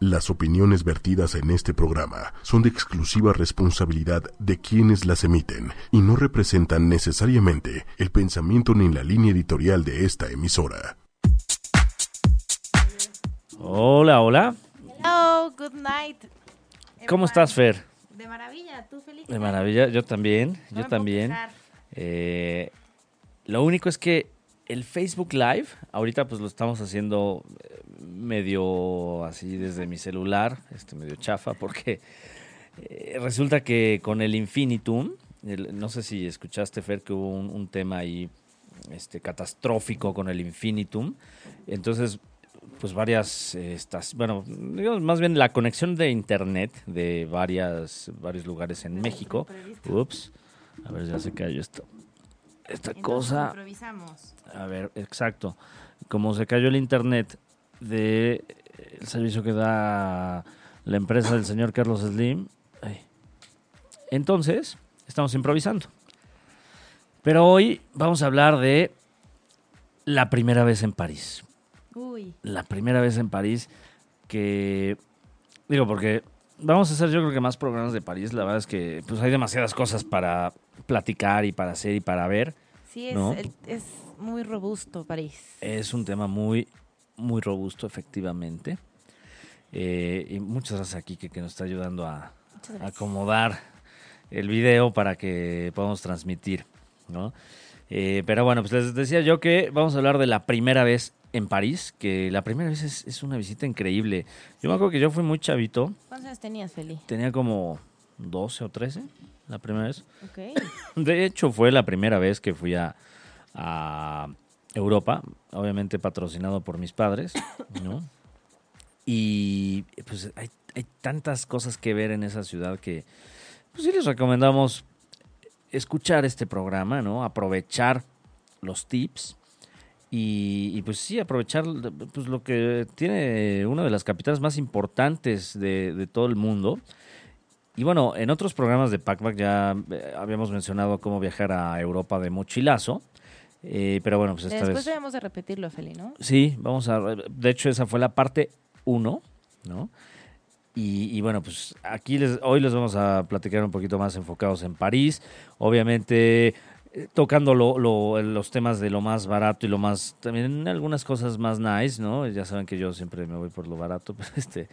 Las opiniones vertidas en este programa son de exclusiva responsabilidad de quienes las emiten y no representan necesariamente el pensamiento ni la línea editorial de esta emisora. Hola, hola. Hello, good night. ¿Cómo estás, Fer? De maravilla, tú feliz. De maravilla, yo también, yo también. Eh, lo único es que el Facebook Live, ahorita pues lo estamos haciendo eh, medio así desde mi celular, este medio chafa, porque eh, resulta que con el Infinitum, el- no sé si escuchaste, Fer, que hubo un, un tema ahí este, catastrófico con el Infinitum. Entonces, pues varias, eh, estas, bueno, digamos más bien la conexión de internet de varias, varios lugares en México. Ups, a ver, ya se cayó esto. Esta Entonces, cosa. improvisamos. A ver, exacto. Como se cayó el internet de eh, el servicio que da la empresa del señor Carlos Slim. ay. Entonces, estamos improvisando. Pero hoy vamos a hablar de la primera vez en París. Uy, La primera vez en París que... Digo, porque vamos a hacer yo creo que más programas de París. La verdad es que pues hay demasiadas cosas para platicar y para hacer y para ver. sí, es, ¿No? el- es muy robusto París. Es un tema muy, muy robusto, efectivamente. Eh, y muchas gracias a Kike que nos está ayudando a, a acomodar el video para que podamos transmitir, ¿no? Eh, pero bueno, pues les decía yo que vamos a hablar de la primera vez en París, que la primera vez es, es una visita increíble. Yo me acuerdo que yo fui muy chavito, ¿Cuántos años tenías, Feli? tenía como 12 o 13 la primera vez. Ok. De hecho, fue la primera vez que fui a, a Europa, obviamente patrocinado por mis padres, ¿no? Y pues hay, hay tantas cosas que ver en esa ciudad que pues sí les recomendamos escuchar este programa, ¿no? Aprovechar los tips y, y, pues sí, aprovechar pues, lo que tiene una de las capitales más importantes de, de todo el mundo. Y bueno, en otros programas de Packback ya eh, habíamos mencionado cómo viajar a Europa de mochilazo. eh, pero bueno, pues esta Después vez. debemos de repetirlo, Feli, ¿no? Sí, vamos a. De hecho, esa fue la parte 1, ¿no? Y, y bueno, pues aquí les, hoy les vamos a platicar un poquito más enfocados en París. Obviamente, eh, tocando lo- lo- los temas de lo más barato y lo más. También algunas cosas más nice, ¿no? Ya saben que yo siempre me voy por lo barato, pero este.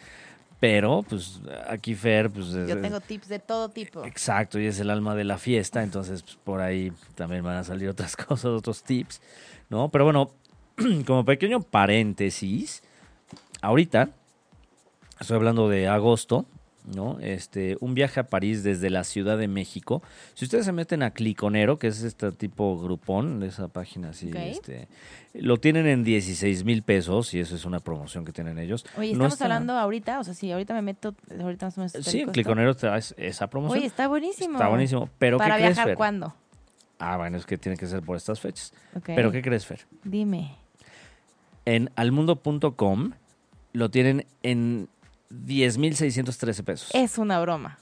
Pero, pues aquí Fer, pues. es- Yo tengo tips de todo tipo. Exacto, y es el alma de la fiesta, entonces pues, por ahí también van a salir otras cosas, otros tips, ¿no? Pero bueno, como pequeño paréntesis, ahorita estoy hablando de agosto, ¿no? Este, un viaje a París desde la Ciudad de México. Si ustedes se meten a Cliconero, que es este tipo grupón, de esa página así, este, lo tienen en 16 mil pesos y eso es una promoción que tienen ellos. Oye, No estamos está- hablando ahorita, o sea, si ahorita me meto, ahorita más o menos. Sí, en. Cliconero te da es- esa promoción. Oye, está buenísimo. Está buenísimo. Pero ¿Para ¿qué crees, viajar Fer? cuándo? Ah, bueno, es que tiene que ser por estas fechas. Pero ¿qué crees, Fer? Dime. En almundo.com lo tienen en 10.613 pesos. Es una broma.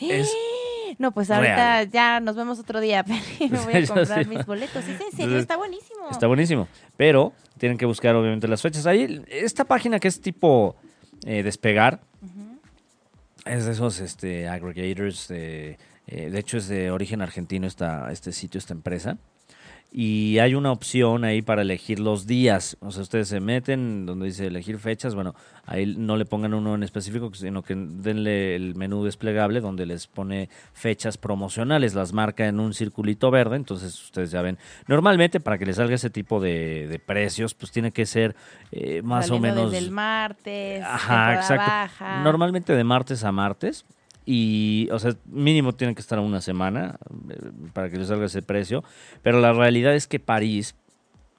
Es No, pues ahorita real. ya nos vemos otro día. Me voy a comprar mis boletos. Es en serio, está buenísimo. Está buenísimo. Pero tienen que buscar, obviamente, las fechas. Ahí, esta página que es tipo eh, despegar, es de esos este, aggregators. de- eh, de hecho, es de origen argentino esta, este sitio, esta empresa. Y hay una opción ahí para elegir los días. O sea, ustedes se meten donde dice elegir fechas. Bueno, ahí no le pongan uno en específico, sino que denle el menú desplegable donde les pone fechas promocionales. Las marca en un circulito verde. Entonces ustedes ya ven. Normalmente para que les salga ese tipo de, de precios, pues tiene que ser eh, más o menos... Desde el martes. Ajá, exacto. baja. Normalmente de martes a martes. Y, o sea, mínimo tiene que estar una semana eh, para que les salga ese precio. Pero la realidad es que París,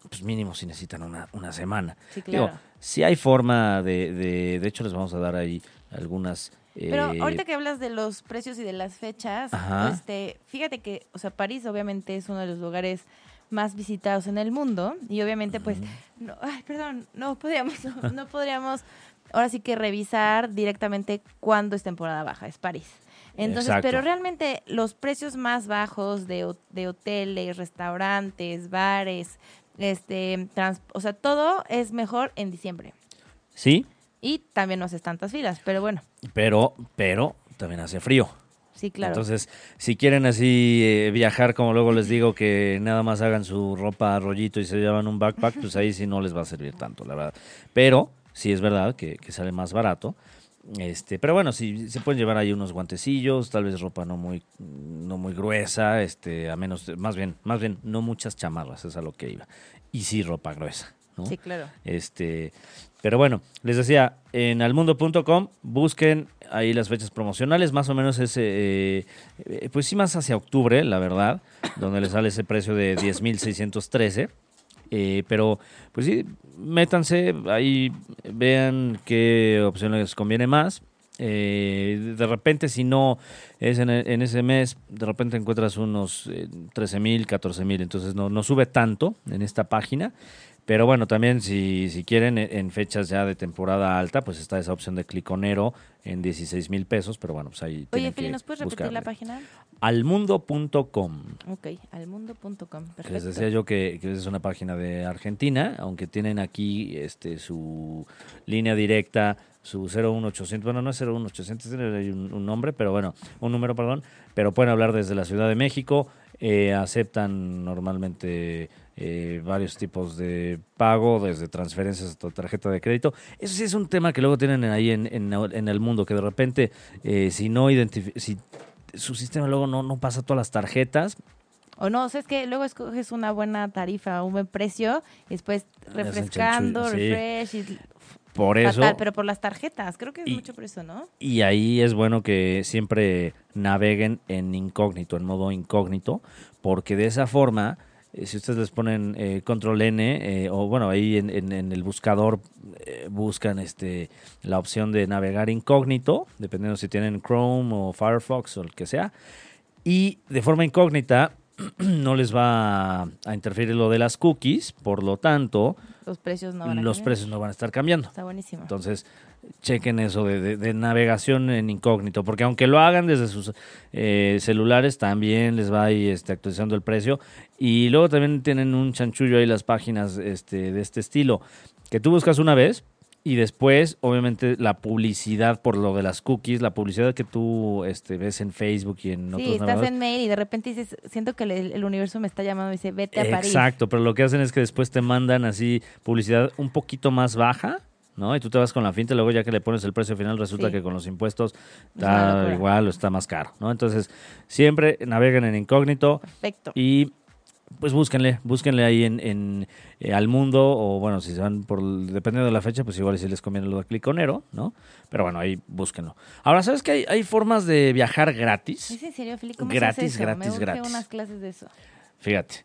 pues mínimo si necesitan una, una semana. Sí, Digo, claro. si hay forma de, de... De hecho, les vamos a dar ahí algunas... Pero eh, ahorita que hablas de los precios y de las fechas, Ajá. este, fíjate que, o sea, París obviamente es uno de los lugares más visitados en el mundo y obviamente pues, no, ay, perdón, no podríamos, no, no podríamos ahora sí que revisar directamente cuándo es temporada baja, es París. Entonces, Exacto. pero realmente los precios más bajos de, de hoteles, restaurantes, bares, este, trans- o sea, todo es mejor en diciembre. Sí, Y también no haces tantas filas, pero bueno, Pero, pero también hace frío. sí, claro. Entonces, si quieren así eh, viajar, como luego les digo, que nada más hagan su ropa a rollito y se llevan un backpack, pues ahí sí no les va a servir tanto, la verdad. Pero sí es verdad que, que sale más barato. Este, pero bueno, si se pueden llevar ahí unos guantecillos, tal vez ropa no muy, no muy gruesa, este, a menos, más bien, más bien, no muchas chamarras, es a lo que iba. Y sí ropa gruesa, ¿no? sí, claro. Este, pero bueno, les decía, en almundo.com busquen ahí las fechas promocionales, más o menos es, eh, eh, pues sí, más hacia octubre, la verdad, donde les sale ese precio de 10.613. Eh, pero, pues sí, métanse, ahí vean qué opción les conviene más. Eh, de repente, si no es en, en ese mes, de repente encuentras unos eh, 13 mil, 14 mil, entonces no, no sube tanto en esta página. Pero bueno, también si, si quieren en, en fechas ya de temporada alta, pues está esa opción de cliconero en 16 mil pesos, pero bueno, pues ahí Oye, que ¿nos puedes repetir la página? Almundo.com. Ok, almundo.com. Les decía yo que, que es una página de Argentina, aunque tienen aquí este su línea directa, su 01800, bueno, no es 01800, tiene un, un nombre, pero bueno, un número, perdón, pero pueden hablar desde la Ciudad de México, eh, aceptan normalmente eh, varios tipos de pago, desde transferencias hasta tarjeta de crédito. Eso sí es un tema que luego tienen ahí en, en, en el mundo, que de repente, eh, si no identifi- si su sistema luego no, no pasa todas las tarjetas, O no, o sea, es que luego escoges una buena tarifa, un buen precio, y después refrescando, sí. refresh, y por eso... fatal, pero por las tarjetas, creo que es Y- mucho por eso, ¿no? Y ahí es bueno que siempre naveguen en incógnito, en modo incógnito, porque de esa forma, si ustedes les ponen eh, control N, eh, o bueno, ahí en, en- en el buscador eh, buscan este la opción de navegar incógnito, dependiendo si tienen Chrome o Firefox o el que sea, y de forma incógnita no les va a interferir lo de las cookies, por lo tanto, Los precios no van a los precios no van a estar cambiando. Está buenísimo. Entonces, chequen eso de, de- de navegación en incógnito, porque aunque lo hagan desde sus eh, celulares, también les va ahí este, actualizando el precio. Y luego también tienen un chanchullo ahí las páginas este, de este estilo, que tú buscas una vez y después, obviamente, la publicidad por lo de las cookies, la publicidad que tú este, ves en Facebook y en Sí, otros estás navegadores. en mail y de repente dices, siento que el, el universo me está llamando y dice, vete a París. Exacto, pero lo que hacen es que después te mandan así publicidad un poquito más baja, ¿no? Y tú te vas con la finta y luego ya que le pones el precio final resulta Sí. que con los impuestos está igual o está más caro, ¿no? Entonces, siempre naveguen en incógnito Perfecto. y pues búsquenle, búsquenle ahí en, en eh, al mundo o bueno, si se van por dependiendo de la fecha, pues igual si les conviene lo de cliconero, ¿no? Pero bueno, ahí búsquenlo. Ahora, ¿sabes que hay, hay formas de viajar gratis? ¿Es en serio, Feli? ¿Cómo Gratis, se hace eso? gratis, me gratis. unas clases de eso. Fíjate,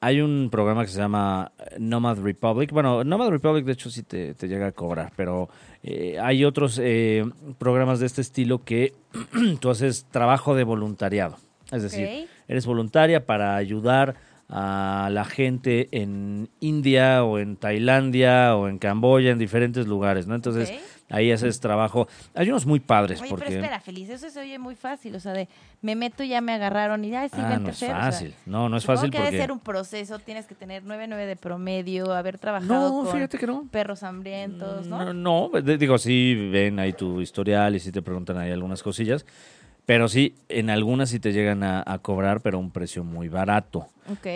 hay un programa que se llama Nomad Republic. Bueno, Nomad Republic de hecho sí te, te llega a cobrar, pero eh, hay otros eh, programas de este estilo que tú haces trabajo de voluntariado. Es decir, eres voluntaria para ayudar a la gente en India o en Tailandia o en Camboya, en diferentes lugares, ¿no? Entonces. Ahí haces trabajo. Hay unos muy padres Oye, porque... pero espera, Feliz, eso se oye muy fácil, o sea, de me meto y ya me agarraron y ya sí, Ah, no es hacer, o sea, fácil. No, no es fácil que porque... debe ser un proceso, tienes que tener 9.9 de promedio, haber trabajado No, con fíjate que no. perros hambrientos, ¿no? No, no, de- digo, sí ven ahí tu historial y sí te preguntan ahí algunas cosillas, pero sí, en algunas sí te llegan a, a cobrar, pero a un precio muy barato.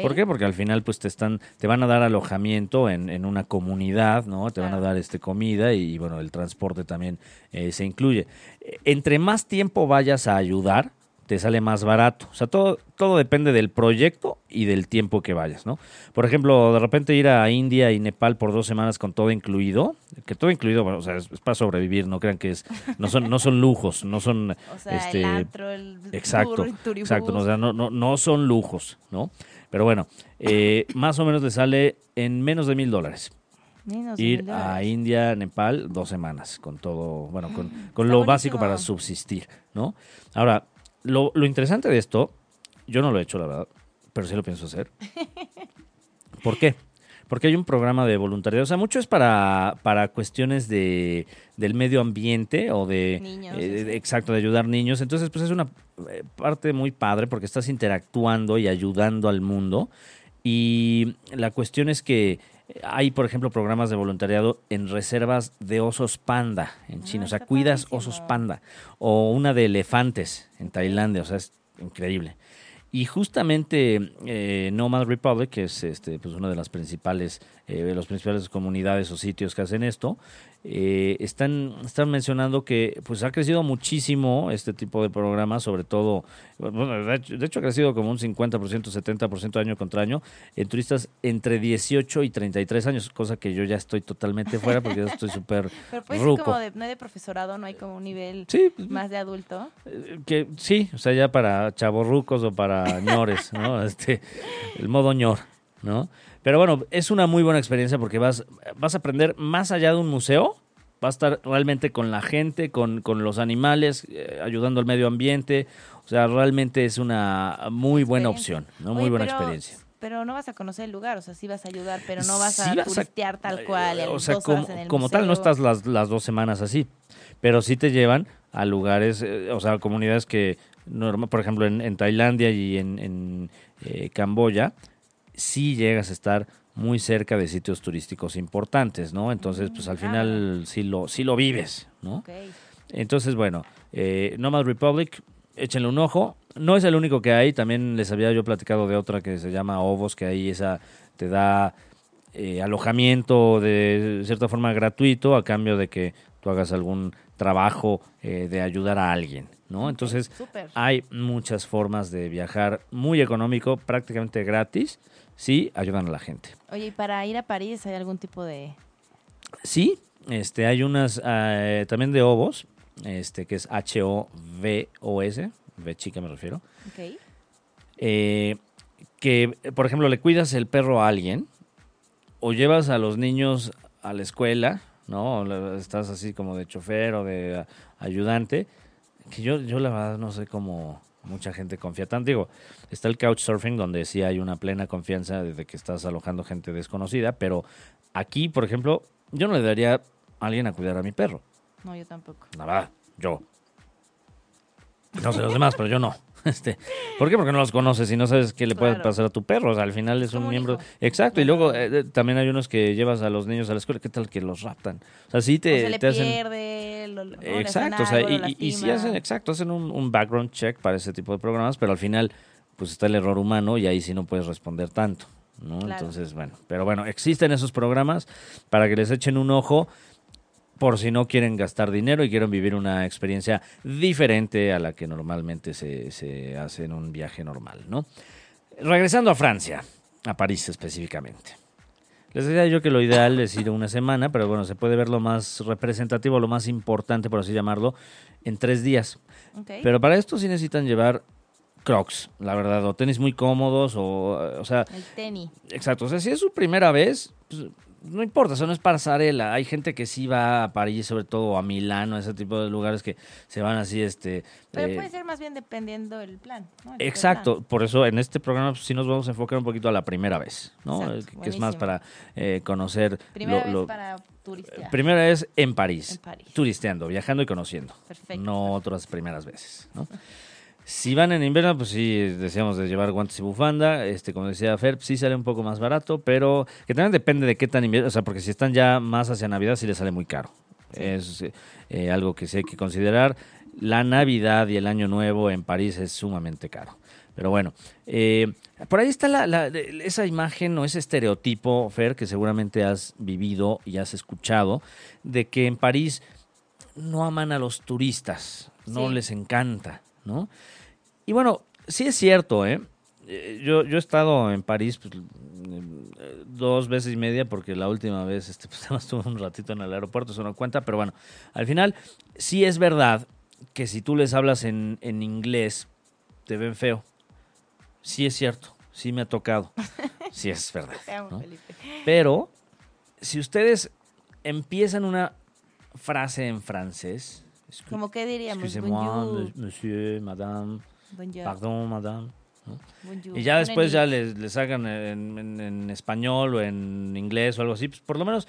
¿Por qué? Porque al final pues te están, te van a dar alojamiento en, en una comunidad, ¿no? Te van a dar este comida y, bueno, el transporte también eh, se incluye. Eh, Entre más tiempo vayas a ayudar, te sale más barato. O sea, todo, todo depende del proyecto y del tiempo que vayas, ¿no? Por ejemplo, de repente ir a India y Nepal por dos semanas con todo incluido, que todo incluido, bueno, o sea, es, es para sobrevivir, no crean que es, no son, no son lujos, no son O sea, este, el antro, el Exacto, el exacto, no, o sea, no, no, no son lujos, ¿no? Pero bueno, eh, más o menos le sale en menos de mil dólares Menos ir a. India, Nepal, dos semanas, con todo, bueno, con, con Está lo básico para subsistir, ¿no? Ahora, lo, lo interesante de esto, yo no lo he hecho, la verdad, pero sí lo pienso hacer. ¿Por qué? Porque hay un programa de voluntariado, o sea, mucho es para, para cuestiones de, del medio ambiente o de... Niños, eh. Exacto, de ayudar niños. Entonces, pues es una eh, parte muy padre porque estás interactuando y ayudando al mundo. Y la cuestión es que Hay, por ejemplo, programas de voluntariado en reservas de osos panda en Ah, China. o sea, cuidas padrísimo. osos panda. O una de elefantes en Tailandia. O sea, es increíble. Y justamente eh, Nomad Republic, que es este, pues una de las principales, eh, de las principales comunidades o sitios que hacen esto, eh, están, están mencionando que pues ha crecido muchísimo este tipo de programas, sobre todo, bueno, de hecho, de hecho ha crecido como un 50%, 70% año contra año, en turistas entre 18 y 33 años, cosa que yo ya estoy totalmente fuera porque yo estoy súper Pero puede ser ruco. como de, no hay de profesorado, no hay como un nivel Sí, pues, más de adulto. eh, que sí, o sea, ya para chavorrucos o para ñores, ¿no? Este, el modo ñor, ¿no? Pero bueno, es una muy buena experiencia porque vas, vas a aprender más allá de un museo, vas a estar realmente con la gente, con, con los animales, eh, ayudando al medio ambiente. O sea, realmente es una muy buena opción, ¿no? Muy Oye, buena pero- experiencia. Pero no vas a conocer el lugar, o sea, sí vas a ayudar, pero no vas Sí a vas a- turistear tal cual. Eh, en O sea, como, como tal, no estás las, las dos semanas así, pero sí te llevan a lugares, eh, o sea, comunidades que, norma- por ejemplo, en, en Tailandia y en, en, eh, Camboya, sí llegas a estar muy cerca de sitios turísticos importantes, ¿no? Entonces, pues al final sí lo, sí lo vives, ¿no? Entonces, bueno, eh, Nomad Republic, échenle un ojo. No es el único que hay, también les había yo platicado de otra que se llama Ovos, que ahí esa te da eh, alojamiento de cierta forma gratuito a cambio de que tú hagas algún trabajo eh, de ayudar a alguien, ¿no? Entonces, hay muchas formas de viajar muy económico, prácticamente gratis, si ayudan a la gente. Oye, ¿y para ir a París hay algún tipo de...? Sí, este, hay unas eh, también de ovos, este, que es H-O-V-O-S, V chica me refiero, Ok. eh, que, por ejemplo, le cuidas el perro a alguien o llevas a los niños a la escuela, ¿no? Estás así como de chofer o de ayudante, que yo, yo la verdad no sé cómo mucha gente confía tanto. Digo, está el couchsurfing donde sí hay una plena confianza desde que estás alojando gente desconocida, pero aquí, por ejemplo, yo no le daría a alguien a cuidar a mi perro. No, yo tampoco. Verdad, yo. No sé los demás, pero yo no. Este, ¿Por qué? Porque no los conoces y no sabes qué le puede Claro. pasar a tu perro. O sea, al final es, un miembro. hijo. Exacto. Y luego eh, eh, también hay unos que llevas a los niños a la escuela. ¿Qué tal que los raptan? O sea, sí o te, se le te hacen. pierde, Exacto, o sea, y, y- sí hacen, exacto, hacen un, un background check para ese tipo de programas, pero al final, pues está el error humano y ahí sí no puedes responder tanto, ¿no? Claro. Entonces, bueno, pero bueno, existen esos programas para que les echen un ojo por si no quieren gastar dinero y quieren vivir una experiencia diferente a la que normalmente se, se hace en un viaje normal, ¿no? Regresando a Francia, a París específicamente. Les decía yo que lo ideal es ir una semana, pero bueno, se puede ver lo más representativo, lo más importante, por así llamarlo, en tres días. Pero para esto sí necesitan llevar crocs, la verdad, o tenis muy cómodos, o, o sea, El tenis. exacto. O sea, si es su primera vez, pues, no importa, eso no es pasarela. Hay gente que sí va a París, sobre todo a Milán, o ese tipo de lugares que se van así, este... Pero eh, puede ser más bien dependiendo del plan. ¿no? El Exacto, plan. por eso en este programa pues, sí nos vamos a enfocar un poquito a la primera vez, ¿no? Exacto, Eh, que es más para eh, conocer Primera lo- vez para turistear. Primera vez en París, En París. turisteando, viajando y conociendo. Perfecto. No otras primeras veces, ¿no? Si van en invierno, pues sí, decíamos de llevar guantes y bufanda. Este, como decía Fer, sí sale un poco más barato, pero que también depende de qué tan invierno. O sea, porque si están ya más hacia Navidad, sí les sale muy caro. Es eh, algo que sí hay que considerar. La Navidad y el Año Nuevo en París es sumamente caro. Pero bueno, eh, por ahí está la, la- esa imagen o ese estereotipo, Fer, que seguramente has vivido y has escuchado, de que en París no aman a los turistas, no Sí. les encanta, ¿no? Y bueno, sí es cierto, ¿eh? Eh, Yo, yo he estado en París pues, eh, dos veces y media porque la última vez este, pues, estuve un ratito en el aeropuerto, eso no cuenta, pero bueno, al final sí es verdad que si tú les hablas en, en inglés, te ven feo. Sí es cierto, sí me ha tocado, sí es verdad. Pero si ustedes empiezan una frase en francés, Como que diríamos, excusez-moi, monsieur, madame, bonjour, pardon, madame. bonjour. Y ya después ya les, les hagan en, en- en español o en inglés o algo así, pues por lo menos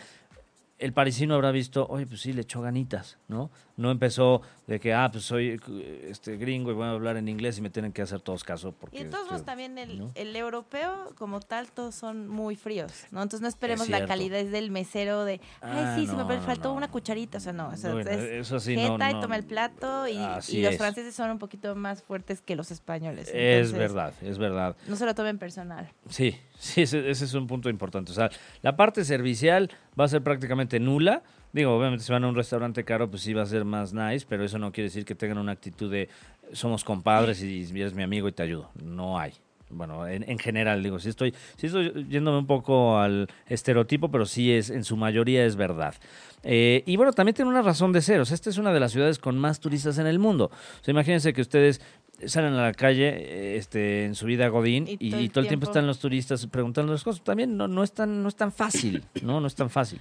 el parisino habrá visto, oye, pues sí, le echó ganitas, ¿no? No empezó de que, ah, pues soy este gringo y voy a hablar en inglés y me tienen que hacer todos caso. Porque, Y modos este, también el, ¿no? el europeo como tal todos son muy fríos, ¿no? Entonces no esperemos Es la calidez del mesero de, ay Ah, sí, se me faltó no. una cucharita, o sea, no, o sea, Bueno, es eso sí, no, jeta y toma el plato y, los es. franceses son un poquito más fuertes que los españoles. Es entonces, verdad, es verdad. No se lo tomen personal. Sí, sí, ese, ese es un punto importante. O sea, la parte servicial va a ser prácticamente nula. Digo, obviamente si van a un restaurante caro, pues sí va a ser más nice, pero eso no quiere decir que tengan una actitud de somos compadres y eres mi amigo y te ayudo. No hay. Bueno, en, en general, digo, sí estoy, sí estoy yéndome un poco al estereotipo, pero sí es, en su mayoría es verdad. Eh, y bueno, también tiene una razón de ser. O sea, esta es una de las ciudades con más turistas en el mundo. O sea, imagínense que ustedes salen a la calle eh, este, en su vida Godín y, Y todo el todo el tiempo están los turistas preguntando las cosas. También no, no, es, tan, no es tan fácil, ¿no? No es tan fácil.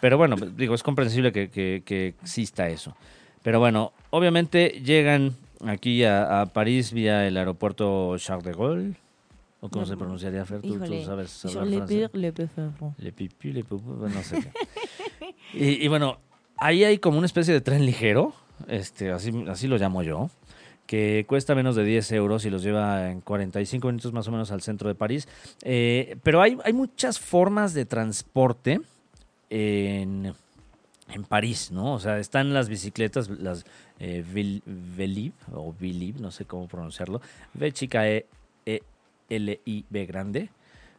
Pero bueno, digo, es comprensible que, que- que exista eso. Pero bueno, obviamente llegan aquí a, a París vía el aeropuerto Charles de Gaulle. ¿O cómo No, se pronunciaría, Fer? ¿Tú, tú sabes hablar le francés? le pire. Le pupú, bueno, no sé qué. y, y bueno, ahí hay como una especie de tren ligero, este, así, así lo llamo yo, que cuesta menos de 10 euros y los lleva en 45 minutos más o menos al centro de París. Eh, pero hay, hay muchas formas de transporte en, en París, ¿no? O sea, están las bicicletas, las eh, Velib, o Vilib, no sé cómo pronunciarlo, V chica E, E L I B grande,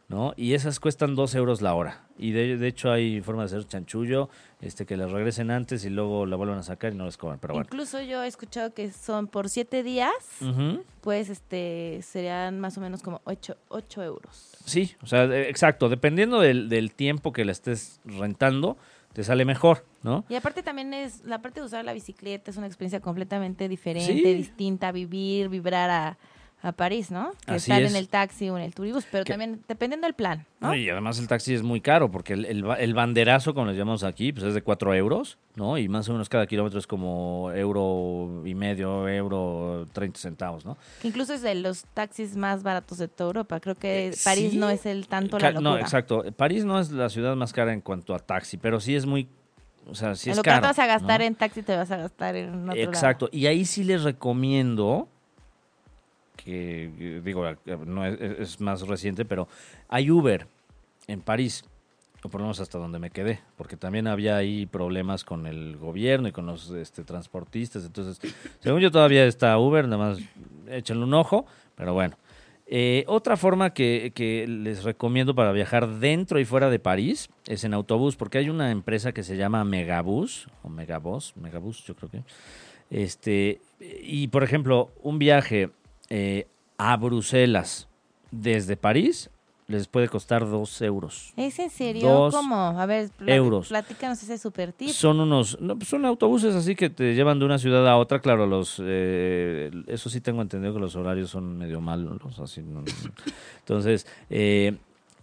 ¿no? Y esas cuestan 2 euros la hora. Y de, de hecho hay forma de hacer chanchullo, este que les regresen antes y luego la vuelvan a sacar y no les cobran, pero bueno. Incluso yo he escuchado que son por siete días, Ujú. pues este serían más o menos como ocho, ocho euros. Sí, o sea, exacto, dependiendo del, del tiempo que la estés rentando, te sale mejor, ¿no? Y aparte también es, la parte de usar la bicicleta es una experiencia completamente diferente, Sí. distinta, vivir, vibrar a, a París, ¿no? Que Así es. en el taxi o en el turibús, pero Que- también dependiendo del plan, ¿no? No, Y además el taxi es muy caro porque el, el el banderazo, como les llamamos aquí, pues es de 4 euros, ¿no? Y más o menos cada kilómetro es como euro y medio, euro 30 centavos, ¿no? Que incluso es de los taxis más baratos de toda Europa. Creo que Eh, París sí. no es el tanto Ca- la No, locura. exacto. París no es la ciudad más cara en cuanto a taxi, pero sí es muy, o sea, sí es lo que caro. no te vas a gastar ¿no? en taxi, te vas a gastar en otro lado. Exacto. Y ahí sí les recomiendo que, eh, digo, eh, no es, más reciente, pero hay Uber en París, o por lo menos hasta donde me quedé, porque también había ahí problemas con el gobierno y con los este, transportistas. Entonces, según yo todavía está Uber, nada más échenle un ojo, pero bueno. Eh, otra forma que, que les recomiendo para viajar dentro y fuera de París es en autobús, porque hay una empresa que se llama Megabus, o Megabus, Megabus yo creo que. Este, y por ejemplo, un viaje eh, a Bruselas desde París les puede costar dos euros. ¿Es en serio? Dos ¿Cómo? A ver, euros. platícanos ese super tip. Son unos, no, son autobuses así que te llevan de una ciudad a otra. Claro, los, eh, eso sí tengo entendido que los horarios son medio malos, así. no. Entonces, eh,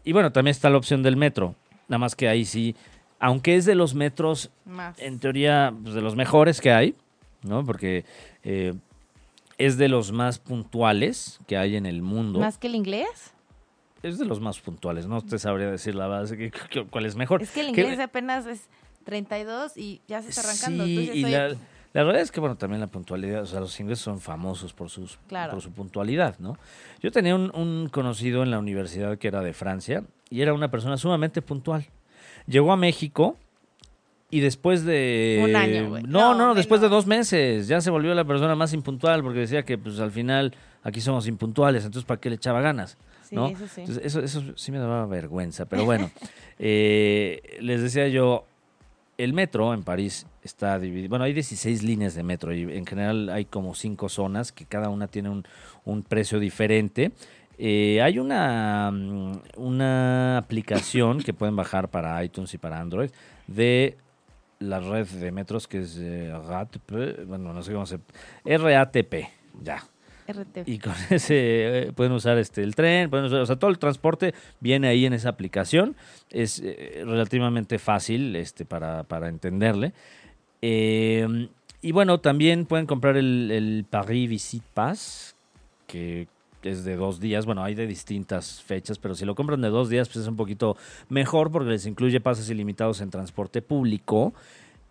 y bueno, también está la opción del metro. Nada más que ahí sí, aunque es de los metros Más. en teoría, pues, de los mejores que hay, ¿no? Porque eh, es de los más puntuales que hay en el mundo. ¿Más que el inglés? Es de los más puntuales, no te sabría decir la base que, que- cuál es mejor. Es que el inglés apenas es 32 y ya se está arrancando. Sí, Tú dices, y "Oye, la, la verdad es que, bueno, también la puntualidad, o sea, los ingleses son famosos por, sus, Claro. por su puntualidad, ¿no? Yo tenía un, un conocido en la universidad que era de Francia y era una persona sumamente puntual. Llegó a México y después de... Un año, güey. No, no, No, después de dos meses ya se volvió la persona más impuntual porque decía que, pues, al final aquí somos impuntuales, entonces, ¿para qué le echaba ganas? Sí, ¿no? eso sí. Entonces, eso, eso sí me daba vergüenza, pero bueno, eh, les decía yo, el metro en París está dividido, bueno, hay 16 líneas de metro y en general hay como cinco zonas que cada una tiene un, un precio diferente. Eh, hay una, mm, una aplicación que pueden bajar para iTunes y para Android de la red de metros que es eh, RATP, bueno, no sé cómo se... RATP, ya. RT. Y con ese eh, pueden usar este el tren, pueden usar, o sea, todo el transporte viene ahí en esa aplicación. Es eh, relativamente fácil este, para, para entenderle. Eh, y bueno, también pueden comprar el, el Paris Visit Pass, que es de dos días. Bueno, hay de distintas fechas, pero si lo compran de dos días, pues es un poquito mejor porque les incluye pases ilimitados en transporte público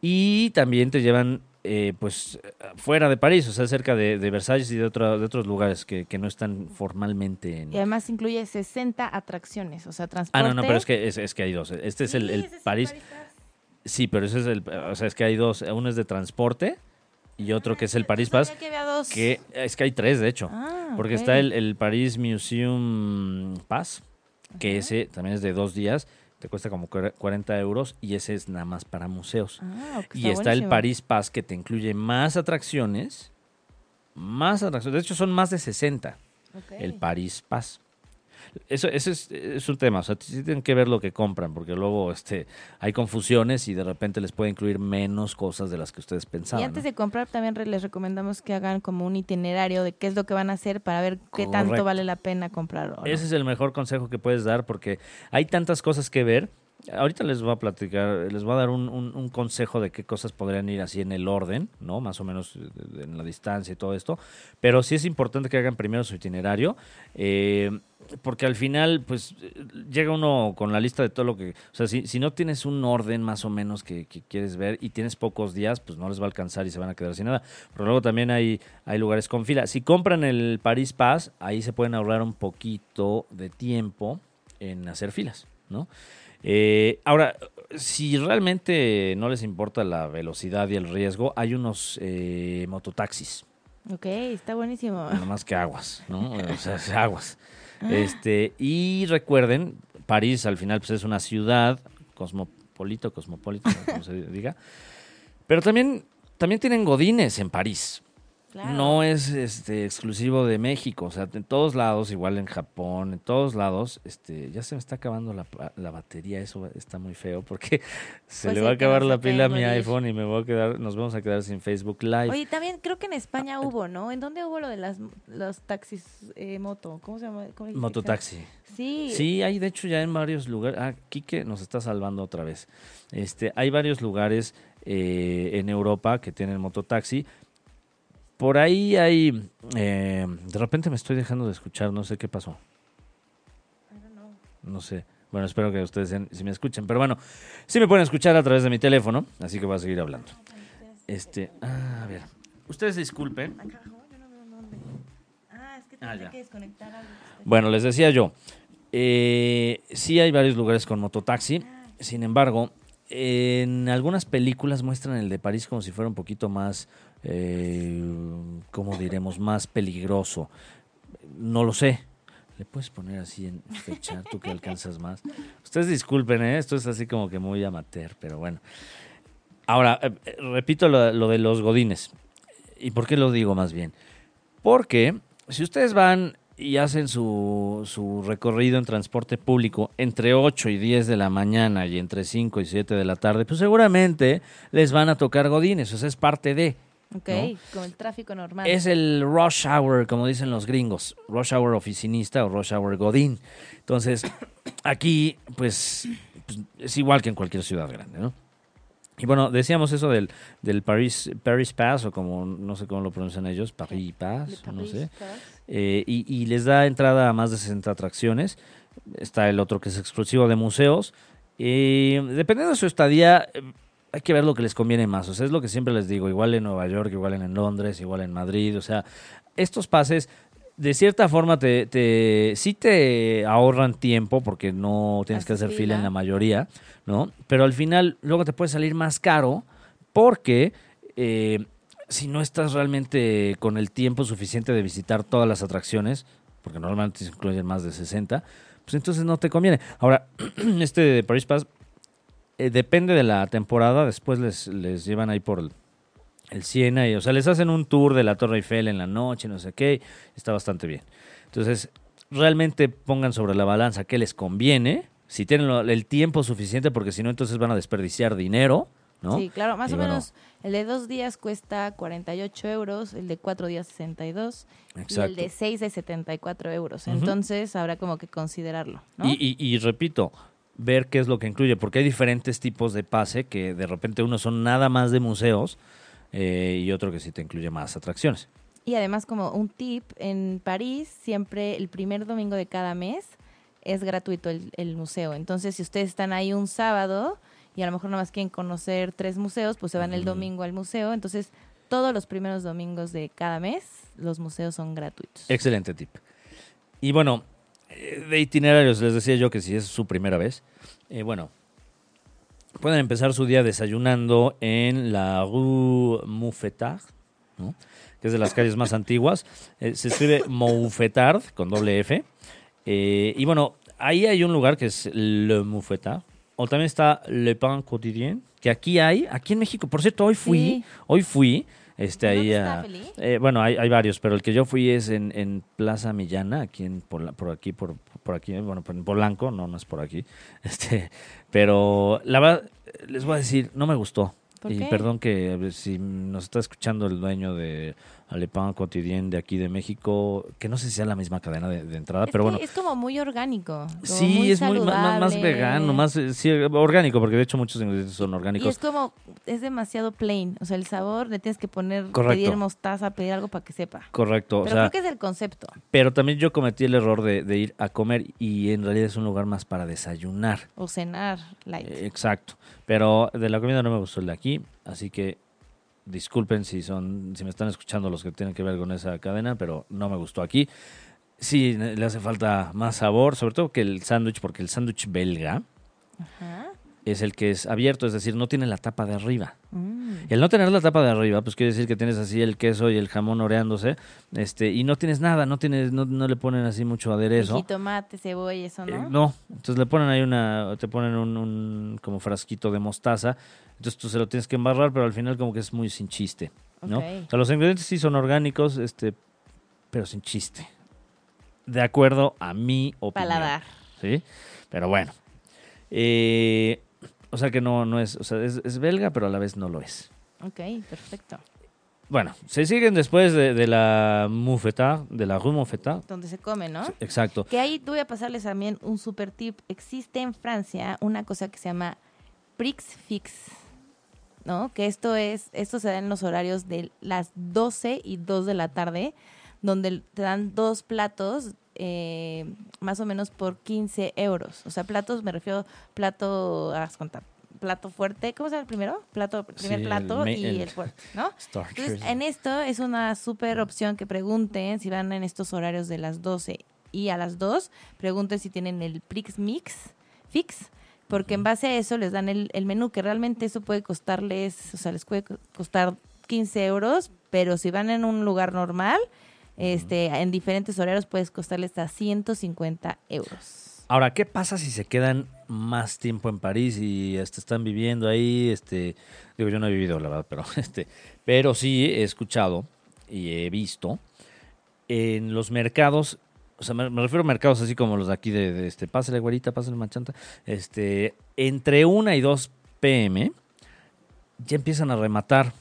y también te llevan eh, pues fuera de París, o sea, cerca de, de Versalles y de, otra- de otros lugares que, que no están formalmente en... Y además incluye 60 atracciones, o sea, Ah, transporte. no, no, pero es que, es, es que hay dos. Este es el, el París. Sí, pero ese es el... O sea, es que hay dos. Uno es de transporte y otro que es el París Pass. que había dos. Que es que hay tres, de hecho. Ah, Porque está el, el Paris Museum Pass, que ese también es de dos días, te cuesta como cuar- 40 euros y ese es nada más para museos. Ah, y está el. Paris Pass que te incluye más atracciones, más atracciones, de hecho son más de 60, Ok. el Paris Pass. Eso, ese es, es un tema, o sea, tienen que ver lo que compran, porque luego este, hay confusiones y de repente les puede incluir menos cosas de las que ustedes pensaban. Y antes ¿no? de comprar también les recomendamos que hagan como un itinerario de qué es lo que van a hacer para ver qué tanto vale la pena comprar. o no. Ese es el mejor consejo que puedes dar porque hay tantas cosas que ver. Ahorita les voy a platicar, les voy a dar un, consejo de qué cosas podrían ir así en el orden, ¿no? Más o menos eh, en la distancia y todo esto. Pero sí es importante que hagan primero su itinerario, eh, porque al final, pues, llega uno con la lista de todo lo que... O sea, si, si no tienes un orden más o menos que, que quieres ver y tienes pocos días, pues no les va a alcanzar y se van a quedar sin nada. Pero luego también hay, hay lugares con fila. Si compran el Paris Pass, ahí se pueden ahorrar un poquito de tiempo en hacer filas, ¿no? Eh, ahora, si realmente no les importa la velocidad y el riesgo, hay unos eh, mototaxis, Ok, está buenísimo. nada más que aguas, ¿no? O sea, es aguas. Este, y recuerden, París al final pues, es una ciudad cosmopolita, cosmopolita, como se diga, pero también, también tienen godines en París. Claro. No es este exclusivo de México, o sea, en todos lados, igual en Japón, en todos lados, este, ya se me está acabando la, la batería, eso está muy feo porque se Pues le va a acabar la pila a mi iPhone y me voy a quedar, nos vamos a quedar sin Facebook Live. Oye, también creo que en España hubo, ¿no? ¿En dónde hubo lo de las los taxis eh, moto? ¿Cómo se llama? ¿Cómo? Mototaxi. Sí. Sí, hay de hecho ya en varios lugares. Ah, Quique nos está salvando otra vez. Este, hay varios lugares eh, en Europa que tienen mototaxi. Por ahí hay. eh, de repente me estoy dejando de escuchar, no sé qué pasó. No sé. Bueno, espero que ustedes en- sí me escuchen. Pero bueno, sí me pueden escuchar a través de mi teléfono, así que voy a seguir hablando. Este, ah, a ver. Ustedes disculpen. Acá abajo, yo no veo dónde. Ah, es que Ah, tendría ya. que desconectar algo. que está- Bueno, les decía yo, eh, sí hay varios lugares con mototaxi, sin embargo, en algunas películas muestran el de París como si fuera un poquito más, eh, ¿cómo diremos?, más peligroso. No lo sé. ¿Le puedes poner así en fecha, tú que alcanzas más? Ustedes disculpen, ¿eh? esto es así como que muy amateur, pero bueno. Ahora, eh, eh, repito lo, lo de los godines. ¿Y por qué lo digo más bien? Porque si ustedes van y hacen su, su recorrido en transporte público entre 8 y 10 de la mañana y entre 5 y 7 de la tarde, pues seguramente les van a tocar godines, o sea, es parte de. Ok, ¿no? con el tráfico normal. Es el rush hour, como dicen los gringos, rush hour oficinista o rush hour godín. Entonces, aquí, pues, pues, es igual que en cualquier ciudad grande, ¿no? Y bueno, decíamos eso del, del Paris, Paris Pass, o como, no sé cómo lo pronuncian ellos, Paris Pass, no sé. Eh, y, y les da entrada a más de 60 atracciones. Está el otro que es exclusivo de museos. Eh, dependiendo de su estadía, eh, hay que ver lo que les conviene más. O sea, es lo que siempre les digo. Igual en Nueva York, igual en Londres, igual en Madrid. O sea, estos pases, de cierta forma, te, te, sí te ahorran tiempo porque no tienes que hacer fila en la mayoría, ¿no? Pero al final, luego te puede salir más caro porque... eh, si no estás realmente con el tiempo suficiente de visitar todas las atracciones, porque normalmente se incluyen más de 60, pues entonces no te conviene. Ahora, este de Paris Pass eh, depende de la temporada, después les, les llevan ahí por el, el Siena, y, o sea, les hacen un tour de la Torre Eiffel en la noche, no sé qué, está bastante bien. Entonces, realmente pongan sobre la balanza qué les conviene, si tienen el tiempo suficiente, porque si no, entonces van a desperdiciar dinero, ¿no? Sí, claro, más Y o bueno, menos el de dos días cuesta 48 euros, el de cuatro días 62 y el Exacto. de seis de 74 euros. Ujú. Entonces habrá como que considerarlo, ¿no? Y, y- y repito, ver qué es lo que incluye, porque hay diferentes tipos de pase que de repente unos son nada más de museos eh, y otro que sí te incluye más atracciones. Y además, como un tip, en París siempre el primer domingo de cada mes es gratuito el, el museo. Entonces, si ustedes están ahí un sábado y a lo mejor nomás quieren conocer tres museos, pues se van el domingo al museo. Entonces, todos los primeros domingos de cada mes, los museos son gratuitos. Excelente tip. Y bueno, de itinerarios, les decía yo que si es su primera vez, eh, bueno, pueden empezar su día desayunando en la Rue Mouffetard, ¿no? que es de las calles más antiguas. Eh, se escribe Mouffetard con doble F. Eh, y bueno, ahí hay un lugar que es Le Mouffetard. O también está Le Pain Quotidien, que aquí hay, aquí en México. Por cierto, hoy fui, Sí. hoy fui, este, ahí ¿Dónde a... Eh, bueno, hay, hay varios, pero el que yo fui es en, en Plaza Millana, aquí en, por, la- por aquí, por, por aquí, bueno, por- en Polanco, no, no es por aquí. Este, pero la verdad, les voy a decir, no me gustó. ¿Por y qué? perdón que si nos está escuchando el dueño de Alepan Quotidien de aquí de México, que no sé si sea la misma cadena de, de entrada, Es pero bueno. es como muy orgánico. como Sí, es muy más, vegano, más eh, sí, orgánico, porque de hecho muchos ingredientes son Y orgánicos. es como, es demasiado plain. O sea, el sabor le tienes que poner, Correcto. pedir mostaza, pedir algo para que sepa. Correcto, Pero o sea, creo que es el concepto. pero también yo cometí el error de, de ir a comer y en realidad es un lugar más para desayunar. O cenar light. Eh, Exacto. Pero de la comida no me gustó el de aquí, así que disculpen si son, si me están escuchando los que tienen que ver con esa cadena, pero no me gustó aquí. Sí, le hace falta más sabor, sobre todo que el sándwich, porque el sándwich belga Ajá. Es el que es abierto, es decir, no tiene la tapa de arriba. Mm. El no tener la tapa de arriba, pues quiere decir que tienes así el queso y el jamón oreándose, este, y no tienes nada, no tienes, no, no le ponen así mucho Y aderezo. jitomate, cebolla, eso, Eh, ¿no? no, entonces le ponen ahí una, te ponen un, un como frasquito de mostaza, entonces tú se lo tienes que embarrar, pero al final como que es muy sin chiste, ¿no? O sea, los ingredientes sí son orgánicos, este, pero sin chiste. De acuerdo a mi opinión. Paladar. ¿Sí? Pero bueno. Eh, o sea que no, no es, o sea, es, es belga, pero a la vez no lo es. Ok, perfecto. Bueno, se siguen después de, de la Moufetard, de la Rue Moufetard. Donde se come, ¿no? Exacto. Que ahí voy a pasarles también un super tip. Existe en Francia una cosa que se llama Prix Fix, ¿no? Que esto es, esto se da en los horarios de las 12 y 2 de la tarde, donde te dan dos platos eh, más o menos por 15 euros. O sea, platos, me refiero plato, haz cuenta, plato fuerte. ¿Cómo se llama el primero? Plato, primer Sí, plato y el- el fuerte, ¿no? Entonces, en esto es una súper opción que pregunten si van en estos horarios de las 12 y a las 2, pregunten si tienen el Prix Mix Fix, porque en base a eso les dan el, el menú, que realmente eso puede costarles, o sea, les puede co- costar 15 euros, pero si van en un lugar normal, este, en diferentes horarios puedes costarles hasta 150 euros. Ahora, ¿qué pasa si se quedan más tiempo en París y este, están viviendo ahí? Este, digo, yo no he vivido, la verdad, pero este, pero sí he escuchado y he visto en los mercados, o sea, me, refiero a mercados así como los de aquí de, de este, pásale güerita, pásale machanta, este, entre una y dos pm ya empiezan a rematar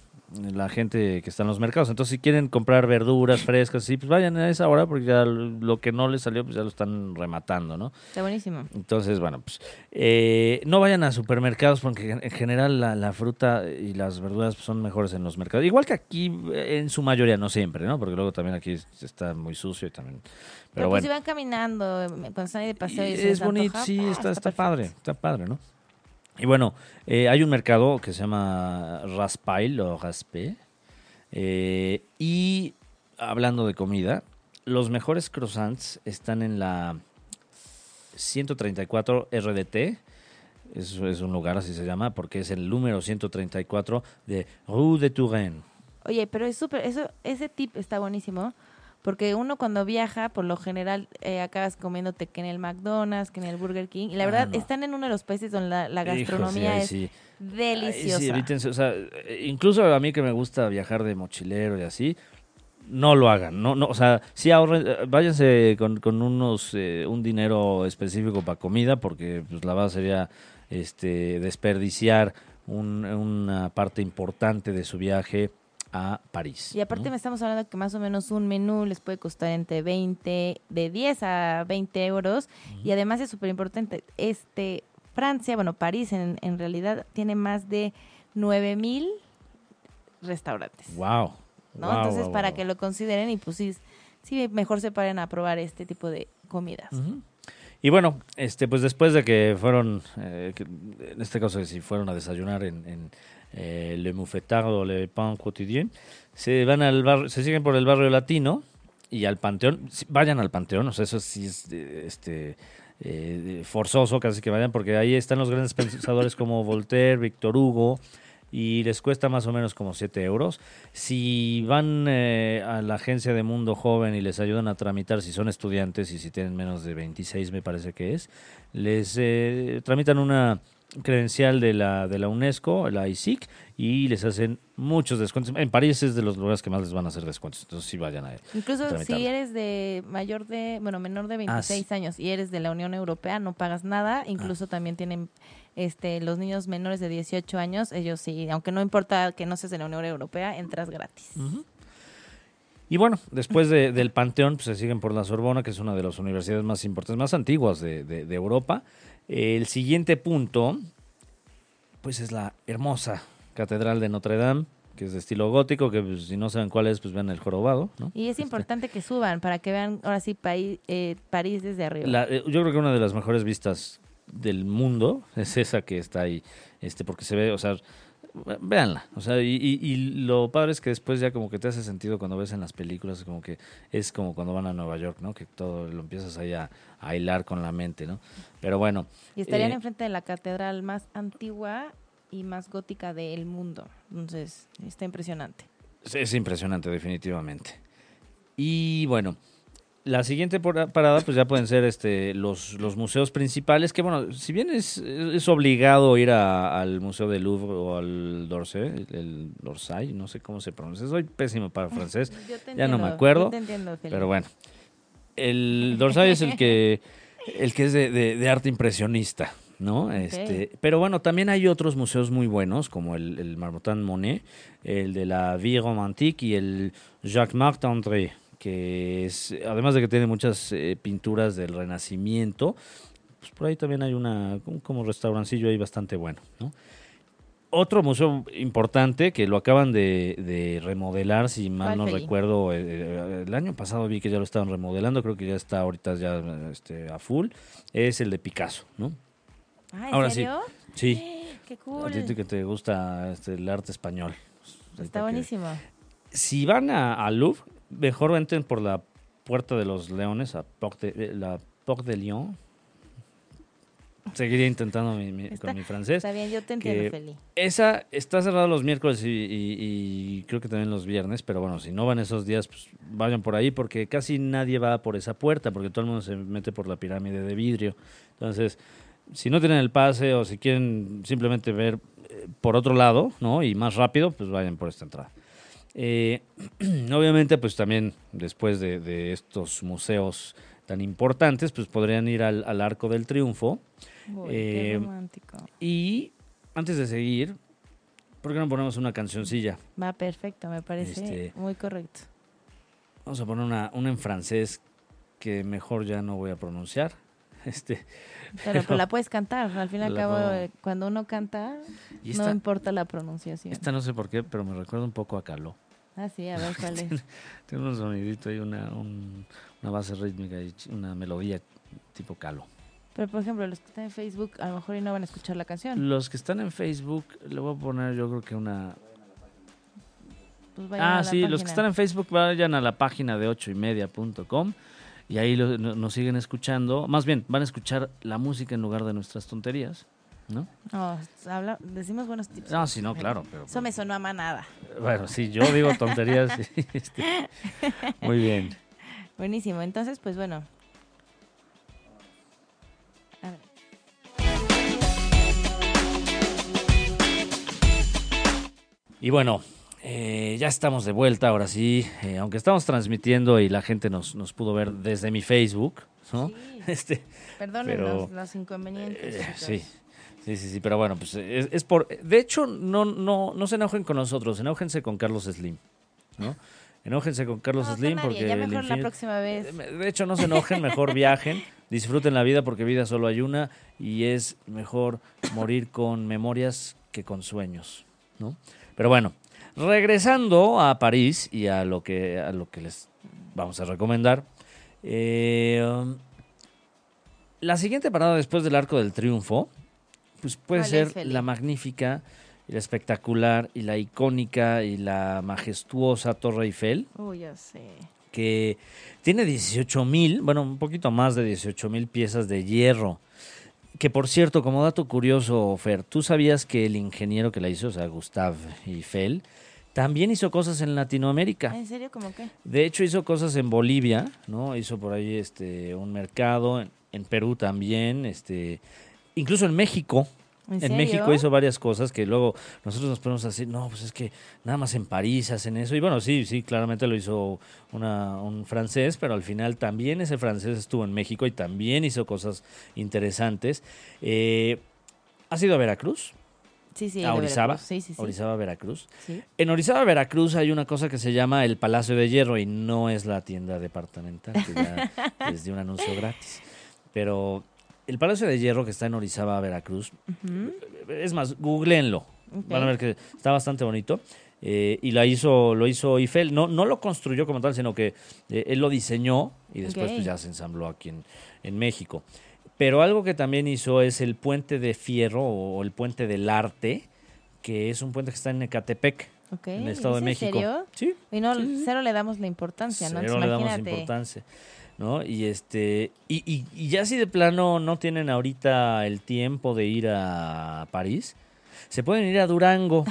la gente que está en los mercados. Entonces, si quieren comprar verduras frescas, sí, pues vayan a esa hora porque ya lo que no les salió, pues ya lo están rematando, ¿no? Está buenísimo. Entonces, bueno, pues eh, no vayan a supermercados porque en general la, la fruta y las verduras son mejores en los mercados. Igual que aquí, eh, en su mayoría, no siempre, ¿no? Porque luego también aquí está muy sucio y también... Pero, Pero, pues si bueno, van caminando, cuando están ahí de paseo y y se es bonito, antoja, sí, ah, está, está padre, está padre, ¿no? Y bueno, eh, hay un mercado que se llama Raspail o Raspe. eh, y hablando de comida, los mejores croissants están en la 134 RDT. Es, es un lugar, así se llama, porque es el número 134 de Rue de Touraine. Oye, pero es súper, eso, ese tip está buenísimo, porque uno cuando viaja, por lo general, eh, acabas comiéndote que en el McDonald's, que en el Burger King, y la Ah, verdad, no. están en uno de los países donde la, la Hijo, sí, gastronomía es sí. deliciosa. Ay, sí, evítense, o sea, eh, incluso a mí que me gusta viajar de mochilero y así, no lo hagan, no, no, o sea, sí ahorren, eh, váyanse con, con unos, eh, un dinero específico para comida, porque pues la verdad sería, este, desperdiciar un- una parte importante de su viaje a París. Y aparte ¿no? me estamos hablando que más o menos un menú les puede costar entre 20, de 10 a 20 euros. Y además es súper importante, este, Francia, bueno, París en, en realidad tiene más de 9 mil restaurantes. Wow, ¿no? Guau, Entonces, guau, para guau. que lo consideren y pues sí, sí, mejor se paren a probar este tipo de comidas. Ujú. Y bueno, este, pues después de que fueron, eh, que en este caso si fueron a desayunar en, en, eh, Le Moufetard Le Pain Quotidien, se van al barrio, se siguen por el barrio latino y al panteón, vayan al panteón, o sea, eso sí es eh, este eh, forzoso casi que vayan, porque ahí están los grandes pensadores como Voltaire, Víctor Hugo, y les cuesta más o menos como 7 euros. Si van eh, a la agencia de Mundo Joven y les ayudan a tramitar, si son estudiantes y si tienen menos de 26 me parece que es, les tramitan una credencial de la, de la UNESCO, la ISIC, y les hacen muchos descuentos. En París es de los lugares que más les van a hacer descuentos, entonces sí vayan a Incluso si eres de mayor de, bueno, menor de 26 años y eres de la Unión Europea, no pagas nada. Incluso también tienen este los niños menores de 18 años, ellos sí, aunque no importa que no seas de la Unión Europea, entras gratis. Y bueno, después de- del Panteón, pues se siguen por la Sorbona, que es una de las universidades más importantes, más antiguas de, de- de Europa. El siguiente punto, pues es la hermosa Catedral de Notre Dame, que es de estilo gótico, que pues, si no saben cuál es, pues vean el jorobado, ¿no? Y es importante que suban para que vean ahora sí eh, París desde arriba. La- eh, yo creo que una de las mejores vistas del mundo es esa que está ahí, este, porque se ve, o sea, véanla, o sea, y, y- y lo padre es que después ya como que te hace sentido cuando ves en las películas, como que es como cuando van a Nueva York, ¿no? Que todo lo empiezas ahí a, a hilar con la mente, ¿no? Pero bueno, y estarían eh, enfrente de la catedral más antigua y más gótica del mundo. Entonces, está impresionante. Es, es impresionante, definitivamente. Y bueno, la siguiente parada, pues ya pueden ser este los, los museos principales, que bueno, si bien es, es obligado ir a- al Museo del Louvre o al d'Orsay, el, el d'Orsay, no sé cómo se pronuncia, soy pésimo para francés, Yo te Ya no me entiendo, acuerdo, yo te entiendo, Felipe. pero bueno. El d'Orsay es el que, el que es de, de- de arte impresionista, ¿no? Este, pero bueno, también hay otros museos muy buenos, como el, el Marmottan Monet, el de la Vie Romantique y el Jacques-Marc André, que es, además de que tiene muchas eh, pinturas del Renacimiento, pues por ahí también hay una, un- como restaurancillo ahí bastante bueno, ¿no? Otro museo importante que lo acaban de, de remodelar, si mal ¿Cuál, no recuerdo, eh, eh, el año pasado vi que ya lo estaban remodelando, creo que ya está ahorita ya este, a full, es el de Picasso, ¿no? Ah, ¿en ahora sí. serio? Sí, ¡Qué a cool! ti que te gusta este, el arte español. Está buenísimo. Si van a, a Louvre, mejor entren por la Puerta de los Leones, a Porte de, eh, la Porte de Lyon. Seguiría intentando mi- mi- Está- con mi francés. Está bien, yo te entiendo, Feli. Esa está cerrada los miércoles y, y- y creo que también los viernes, pero bueno, si no van esos días, pues vayan por ahí porque casi nadie va por esa puerta porque todo el mundo se mete por la pirámide de vidrio. Entonces, si no tienen el pase o si quieren simplemente ver eh, por otro lado, ¿no? Y más rápido, pues vayan por esta entrada. Eh, obviamente, pues también después de, de estos museos tan importantes, pues podrían ir al, al Arco del Triunfo. Eh, qué romántico. Y antes de seguir, ¿por qué no ponemos una cancioncilla? Va perfecto, me parece Este- muy correcto. Vamos a poner una, una en francés que mejor ya no voy a pronunciar. Este, Pero, pues la puedes cantar. Al fin y al cabo, puedo- eh, cuando uno canta, no importa la pronunciación. esta no sé por qué, pero me recuerda un poco a Caló. Ah, sí, a ver cuál es. Tiene un sonidito y una, un- una base rítmica y una melodía tipo Caló. Pero, por ejemplo, los que están en Facebook, a lo mejor y no van a escuchar la canción. Los que están en Facebook, le voy a poner yo creo que una... Pues Ah, sí, los que página. están en Facebook vayan a la página de ochoymedia.com y ahí lo- no- nos siguen escuchando. Más bien, van a escuchar la música en lugar de nuestras tonterías, ¿no? No, habla, decimos buenos tips. No, sí, no, claro, pero... Eso me sonó a manada. Bueno, sí, yo digo tonterías. este, muy bien. Buenísimo. Entonces, pues bueno. Y bueno, eh, ya estamos de vuelta ahora sí, eh, aunque estamos transmitiendo y la gente nos, nos pudo ver desde mi Facebook, ¿no? Sí. Este, Pero, los, inconvenientes. eh, sí, sí, sí, sí, pero bueno, pues es, es por... De hecho, no, no, no se enojen con nosotros, enójense con Carlos Slim, ¿no? Enójense con Carlos No, Slim porque... ya el mejor la próxima vez. De hecho, no se enojen, mejor viajen, disfruten la vida porque vida solo hay una y es mejor morir con memorias que con sueños, ¿no? Pero bueno, regresando a París y a lo que, a lo que les vamos a recomendar. eh, la siguiente parada después del Arco del Triunfo, pues puede ¿Cuál ser es, la magnífica, y la espectacular, y la icónica, y la majestuosa Torre Eiffel Uy, ya sé. que tiene 18 mil, bueno, un poquito más de 18 mil piezas de hierro. Que por cierto, como dato curioso, Fer, ¿tú sabías que el ingeniero que la hizo, o sea, Gustave Eiffel, también hizo cosas en Latinoamérica? ¿En serio? ¿Cómo qué? De hecho, hizo cosas en Bolivia, ¿no? Hizo por ahí este un mercado, en, en Perú también, este, incluso en México. ¿En? México hizo varias cosas que luego nosotros nos ponemos así, no, pues es que nada más en París hacen eso. Y bueno, sí, sí, claramente lo hizo una- un francés, pero al final también ese francés estuvo en México y también hizo cosas interesantes. Eh, ¿Has ido a Veracruz? Sí, sí. a Orizaba. Veracruz. Sí, sí, sí. Orizaba, Veracruz. En Orizaba, Veracruz hay una cosa que se llama el Palacio de Hierro y no es la tienda departamental, que ya es de un anuncio gratis. Pero el Palacio de Hierro que está en Orizaba, Veracruz, es más, googleenlo. Van a ver que está bastante bonito. Eh, y la hizo, lo hizo Eiffel. No, no lo construyó como tal, sino que eh, él lo diseñó y después pues, ya se ensambló aquí en, en México. Pero algo que también hizo es el puente de fierro o el puente del arte, que es un puente que está en Ecatepec, en el Estado de ¿Es en México. serio? Sí, Y no, Sí, sí, sí. cero le damos la importancia, ¿no? Cero Entonces, le damos imagínate. importancia. ¿No? Y este. Y, y, y ya si de plano no tienen ahorita el tiempo de ir a París, se pueden ir a Durango.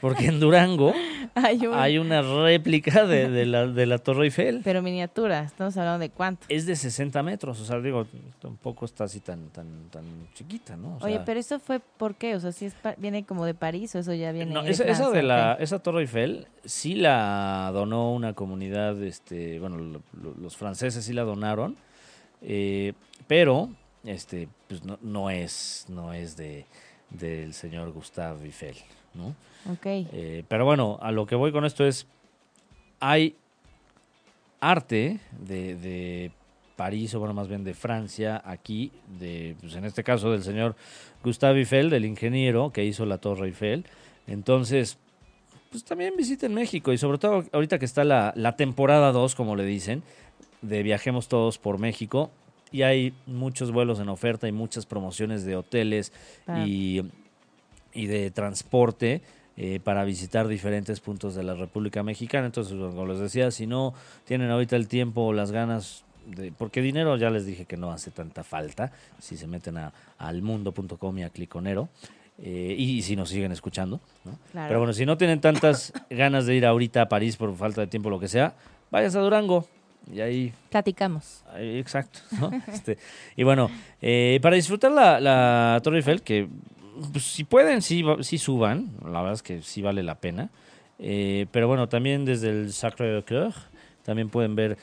Porque en Durango Hay un- hay una réplica de, de la, de la Torre Eiffel. Pero miniatura, estamos hablando de cuánto. Es de 60 metros. O sea, digo, tampoco está así tan, tan, tan chiquita, ¿no? O Oye, pero eso fue por qué? O sea, si es pa- viene como de París o eso ya viene No, de esa, esa de la, esa Torre Eiffel sí la donó una comunidad, este, bueno, lo- lo- los franceses sí la donaron, eh, pero este, pues no, no es, no es de del señor Gustave Eiffel, ¿no? Ok. Eh, pero bueno, a lo que voy con esto es, hay arte de, de París, o bueno, más bien de Francia, aquí, de, pues en este caso del señor Gustave Eiffel, del ingeniero que hizo la Torre Eiffel. Entonces, pues también visiten México y sobre todo ahorita que está la, la temporada 2, como le dicen, de Viajemos Todos por México. Y hay muchos vuelos en oferta y muchas promociones de hoteles Ah. y, y de transporte eh, para visitar diferentes puntos de la República Mexicana. Entonces, como les decía, si no tienen ahorita el tiempo o las ganas, de, porque dinero ya les dije que no hace tanta falta, si se meten a almundo.com y a Cliconero. eh, y, si nos siguen escuchando. ¿no? Claro. Pero bueno, si no tienen tantas ganas de ir ahorita a París por falta de tiempo o lo que sea, váyanse a Durango. Y ahí Platicamos. Ahí, Exacto. ¿no? Este, y bueno, eh, para disfrutar la, la Torre Eiffel, que pues, si pueden, sí, sí suban, la verdad es que sí vale la pena. Eh, pero bueno, también desde el Sacré Coeur, también pueden ver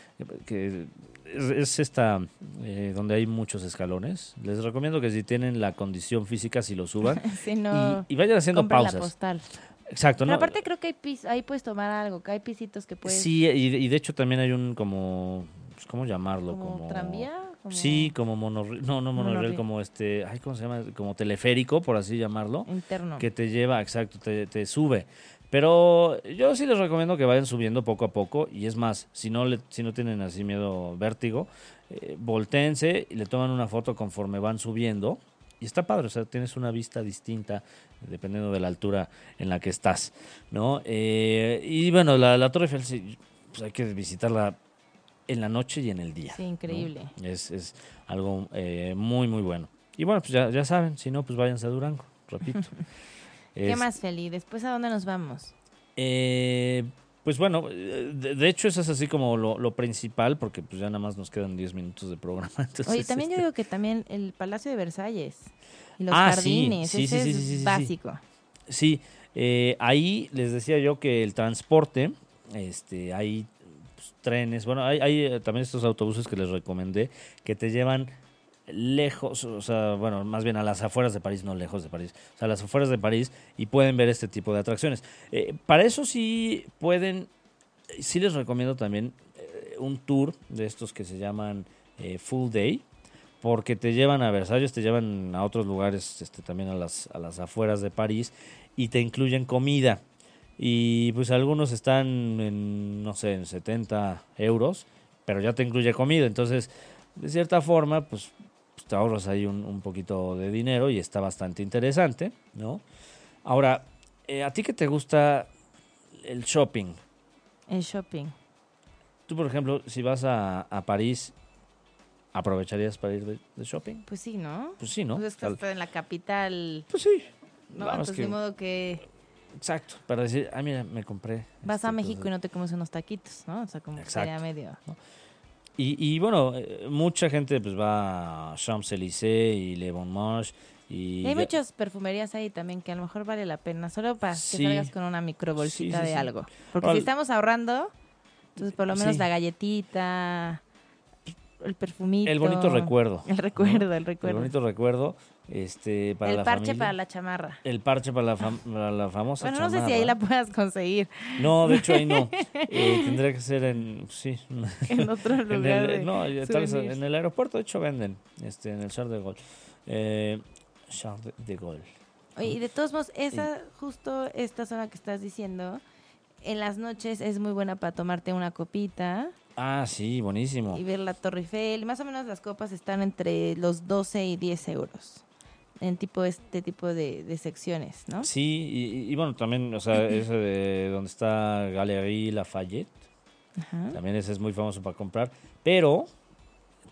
que es, es esta eh, donde hay muchos escalones. Les recomiendo que si tienen la condición física, si lo suban Si no, y, y vayan haciendo la pausas. postal. Exacto, Pero ¿no? aparte creo que hay pis, ahí puedes tomar algo, que hay pisitos que puedes... Sí, y, de- y de hecho también hay un como, pues, ¿cómo llamarlo? como, tranvía. Como Sí, como monorriel, no, no monorriel, como este, ay, ¿cómo se llama? Como teleférico, por así llamarlo, Interno. que te lleva, exacto, te, te sube. Pero yo sí les recomiendo que vayan subiendo poco a poco y es más, si no, le, si no tienen así miedo, vértigo, eh, voltéense y le toman una foto conforme van subiendo y está padre, o sea, tienes una vista distinta dependiendo de la altura en la que estás, ¿no? Eh, y bueno, la, la Torre Eiffel sí, pues hay que visitarla en la noche y en el día. Sí, ¿no? increíble. Es, es algo eh, muy, muy bueno. Y bueno, pues ya, ya saben, si no, pues váyanse a Durango, repito. ¿Qué Es- más, Feli? ¿Después a dónde nos vamos? eh, pues bueno, eh, de, de hecho eso es así como lo, lo principal, porque pues ya nada más nos quedan 10 minutos de programa. entonces, Oye, también yo este, digo que también el Palacio de Versalles y los Ah, jardines, sí, sí, ese sí, es básico. Sí, eh, ahí les decía yo que el transporte, este, hay pues, trenes, bueno, hay, hay eh, también estos autobuses que les recomendé que te llevan lejos, o sea, bueno, más bien a las afueras de París, no lejos de París, o sea, a las afueras de París y pueden ver este tipo de atracciones. Eh, para eso sí pueden, sí les recomiendo también eh, un tour de estos que se llaman eh, Full Day, porque te llevan a Versalles, te llevan a otros lugares, este, también a las, a las afueras de París, y te incluyen comida. Y pues algunos están en, no sé, en 70 euros, pero ya te incluye comida. Entonces, de cierta forma, pues, pues te ahorras ahí un, un poquito de dinero y está bastante interesante, ¿no? Ahora, eh, ¿a ti que te gusta el shopping? El shopping. Tú, por ejemplo, si vas a, a París, ¿aprovecharías para ir de, de shopping? Pues sí, ¿no? Pues sí, ¿no? Pues es que Tal- está en la capital, Pues sí. ¿no? Vamos que- de modo que Exacto, para decir, ah, mira, me compré. vas este, a México y no te comes unos taquitos, ¿no? O sea, como que Exacto. sería medio... Y, y bueno, eh, mucha gente pues va a Champs-Élysées y Le Bon Marche y... Y hay ya- muchas perfumerías ahí también que a lo mejor vale la pena, solo para Sí. que salgas con una micro bolsita Sí, sí, de algo. Porque Ahora- si estamos ahorrando, entonces por lo menos la galletita, el perfumito. El bonito recuerdo. El recuerdo, el El recuerdo. bonito recuerdo este, para el la parche familia. para la chamarra. El parche para la, fam- para la famosa Bueno, no sé si chamarra. ahí la puedas conseguir No, de hecho ahí no. Eh, tendría que ser en... Sí. en otro En lugar. el, de no, tal vez en el aeropuerto, de hecho, venden. Este, en el Charles de Gaulle. Eh, de- de Gaulle. Oye, y de todos modos, esa, justo esta zona que estás diciendo, en las noches es muy buena para tomarte una copita Ah, sí, buenísimo. y ver la Torre Eiffel. Más o menos las copas están entre los 12 y 10 euros. En tipo este tipo de, de secciones, ¿no? Sí, y, y bueno, también, o sea, ese de donde está Galerie Lafayette, Ajá. también ese es muy famoso para comprar, pero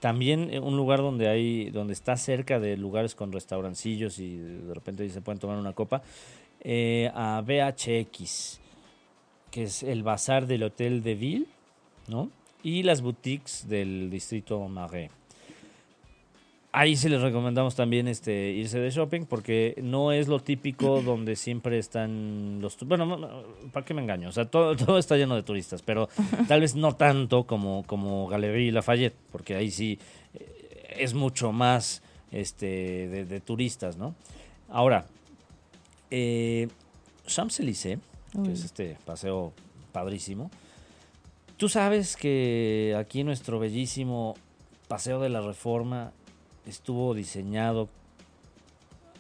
también eh, un lugar donde hay, donde está cerca de lugares con restaurancillos y de repente se pueden tomar una copa, eh, a BHX, que es el bazar del Hotel de Ville, ¿no? Y las boutiques del distrito Marais. Ahí sí les recomendamos también este irse de shopping porque no es lo típico donde siempre están los... Bueno, no, no, ¿para qué me engaño? O sea, todo, todo está lleno de turistas, pero tal vez no tanto como, como Galería Lafayette, porque ahí sí eh, es mucho más este, de, de turistas, ¿no? Ahora, eh, Champs-Élysées, que es este paseo padrísimo, tú sabes que aquí nuestro bellísimo Paseo de la Reforma estuvo diseñado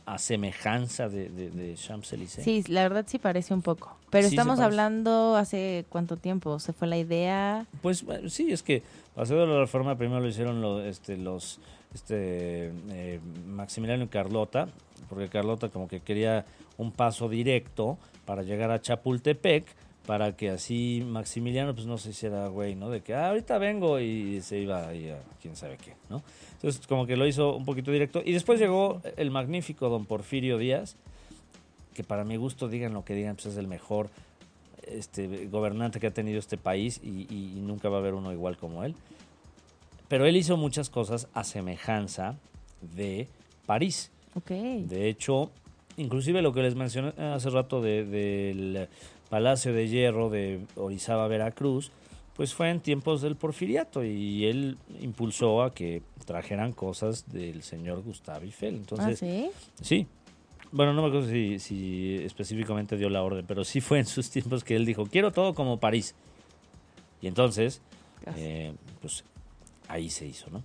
a semejanza de, de, de Champs-Élysées. Sí, la verdad sí parece un poco. Pero Sí estamos hablando hace cuánto tiempo. ¿Se fue la idea? Pues bueno, sí, es que Paseo de la Reforma primero lo hicieron lo- este, los este, eh, Maximiliano y Carlota, porque Carlota como que quería un paso directo para llegar a Chapultepec, para que así Maximiliano pues no se hiciera güey, ¿no? De que "Ah, ahorita vengo y se iba ahí a quién sabe qué, ¿no? Entonces como que lo hizo un poquito directo. Y después llegó el magnífico don Porfirio Díaz, que para mi gusto, digan lo que digan, pues es el mejor este, gobernante que ha tenido este país y, y- y nunca va a haber uno igual como él. Pero él hizo muchas cosas a semejanza de París. Ok. De hecho, inclusive lo que les mencioné hace rato de- del Palacio de Hierro de Orizaba, Veracruz, pues fue en tiempos del porfiriato y él impulsó a que trajeran cosas del señor Gustavo Eiffel. ah, Entonces, sí. Sí. Bueno, no me acuerdo si, si específicamente dio la orden, pero sí fue en sus tiempos que él dijo, quiero todo como París. Y entonces, eh, pues ahí se hizo, ¿no?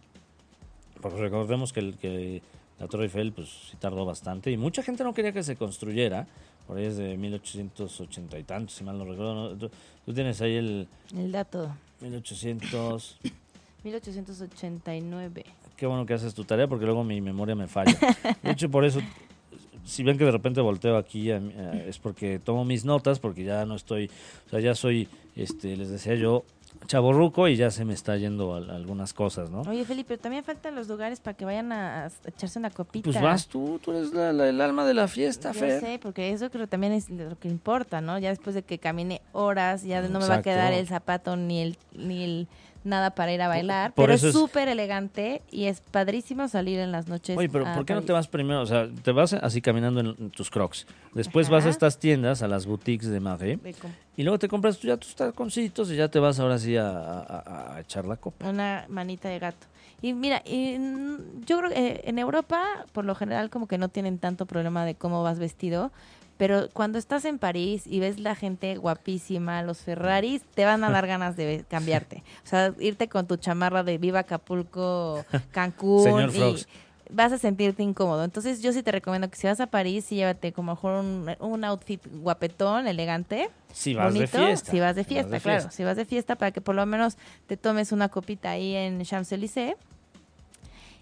Porque recordemos que, el, que la Torre Eiffel, pues sí tardó bastante y mucha gente no quería que se construyera. Por ahí es de 1880 y tantos, si mal no recuerdo. ¿no? Tú, tú tienes ahí el El dato. 1800... 1889. Qué bueno que haces tu tarea porque luego mi memoria me falla. De hecho, por eso, si ven que de repente volteo aquí, mí, eh, es porque tomo mis notas, porque ya no estoy, o sea, ya soy, este, les decía yo, chaborruco y ya se me está yendo al- algunas cosas, ¿no? Oye, Felipe, pero también faltan los lugares para que vayan a, a echarse una copita. Pues vas tú, tú eres la- la- el alma de la fiesta, Fer. sé, porque eso creo también es lo que importa, ¿no? Ya después de que camine horas, ya no me va a quedar el zapato ni el ni el nada para ir a bailar, por pero es súper elegante y es padrísimo salir en las noches. Oye, pero ¿por qué no te vas primero? O sea, te vas así caminando en, tus crocs. Después Ajá. vas a estas tiendas, a las boutiques de Marais, y luego te compras ya tus taconcitos y ya te vas ahora sí a, a- a- echar la copa. Una manita de gato. Y mira, y, yo creo que eh, en Europa, por lo general, como que no tienen tanto problema de cómo vas vestido. Pero cuando estás en París y ves la gente guapísima, los Ferraris, te van a dar ganas de cambiarte. O sea, irte con tu chamarra de Viva Acapulco, Cancún. Señor y- vas a sentirte incómodo. Entonces yo sí te recomiendo que si vas a París, sí llévate como mejor un, un outfit guapetón, elegante. Si vas de bonito. fiesta. Si vas de Si vas fiesta, de claro. fiesta. Si vas de fiesta para que por lo menos te tomes una copita ahí en Champs-Élysées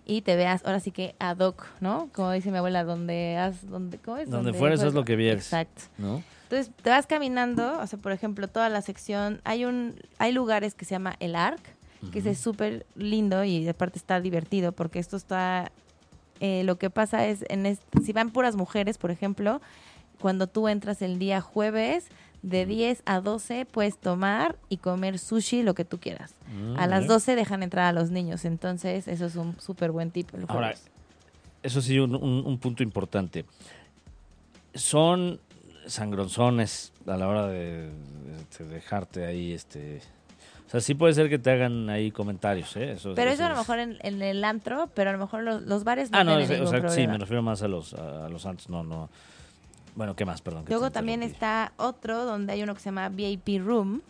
y te veas ahora sí que ad hoc, ¿no? Como dice mi abuela, donde has, donde, ¿cómo es? Donde fueres, haz lo que vieres. Exacto. ¿no? Entonces te vas caminando, o sea, por ejemplo, toda la sección, hay un, hay lugares que se llama el Arc, que es súper lindo y aparte está divertido porque esto está, eh, lo que pasa es, en este- si van puras mujeres, por ejemplo, cuando tú entras el día jueves, de 10 a 12 puedes tomar y comer sushi, lo que tú quieras. Mm, A las bien. 12 dejan entrar a los niños, entonces eso es un súper buen tip. Ahora, eso sí, un, un- un punto importante. Son sangronzones a la hora de, de- de dejarte ahí, este... O sea, sí puede ser que te hagan ahí comentarios, ¿eh? Eso, pero eso a lo mejor en, en el antro, pero a lo mejor los, los bares no Ah, no, tienen o ningún sea, sí, me refiero más a los, a, a los santos, no, no. Bueno, ¿qué más? Perdón. que Luego también está otro donde hay uno que se llama VIP Room,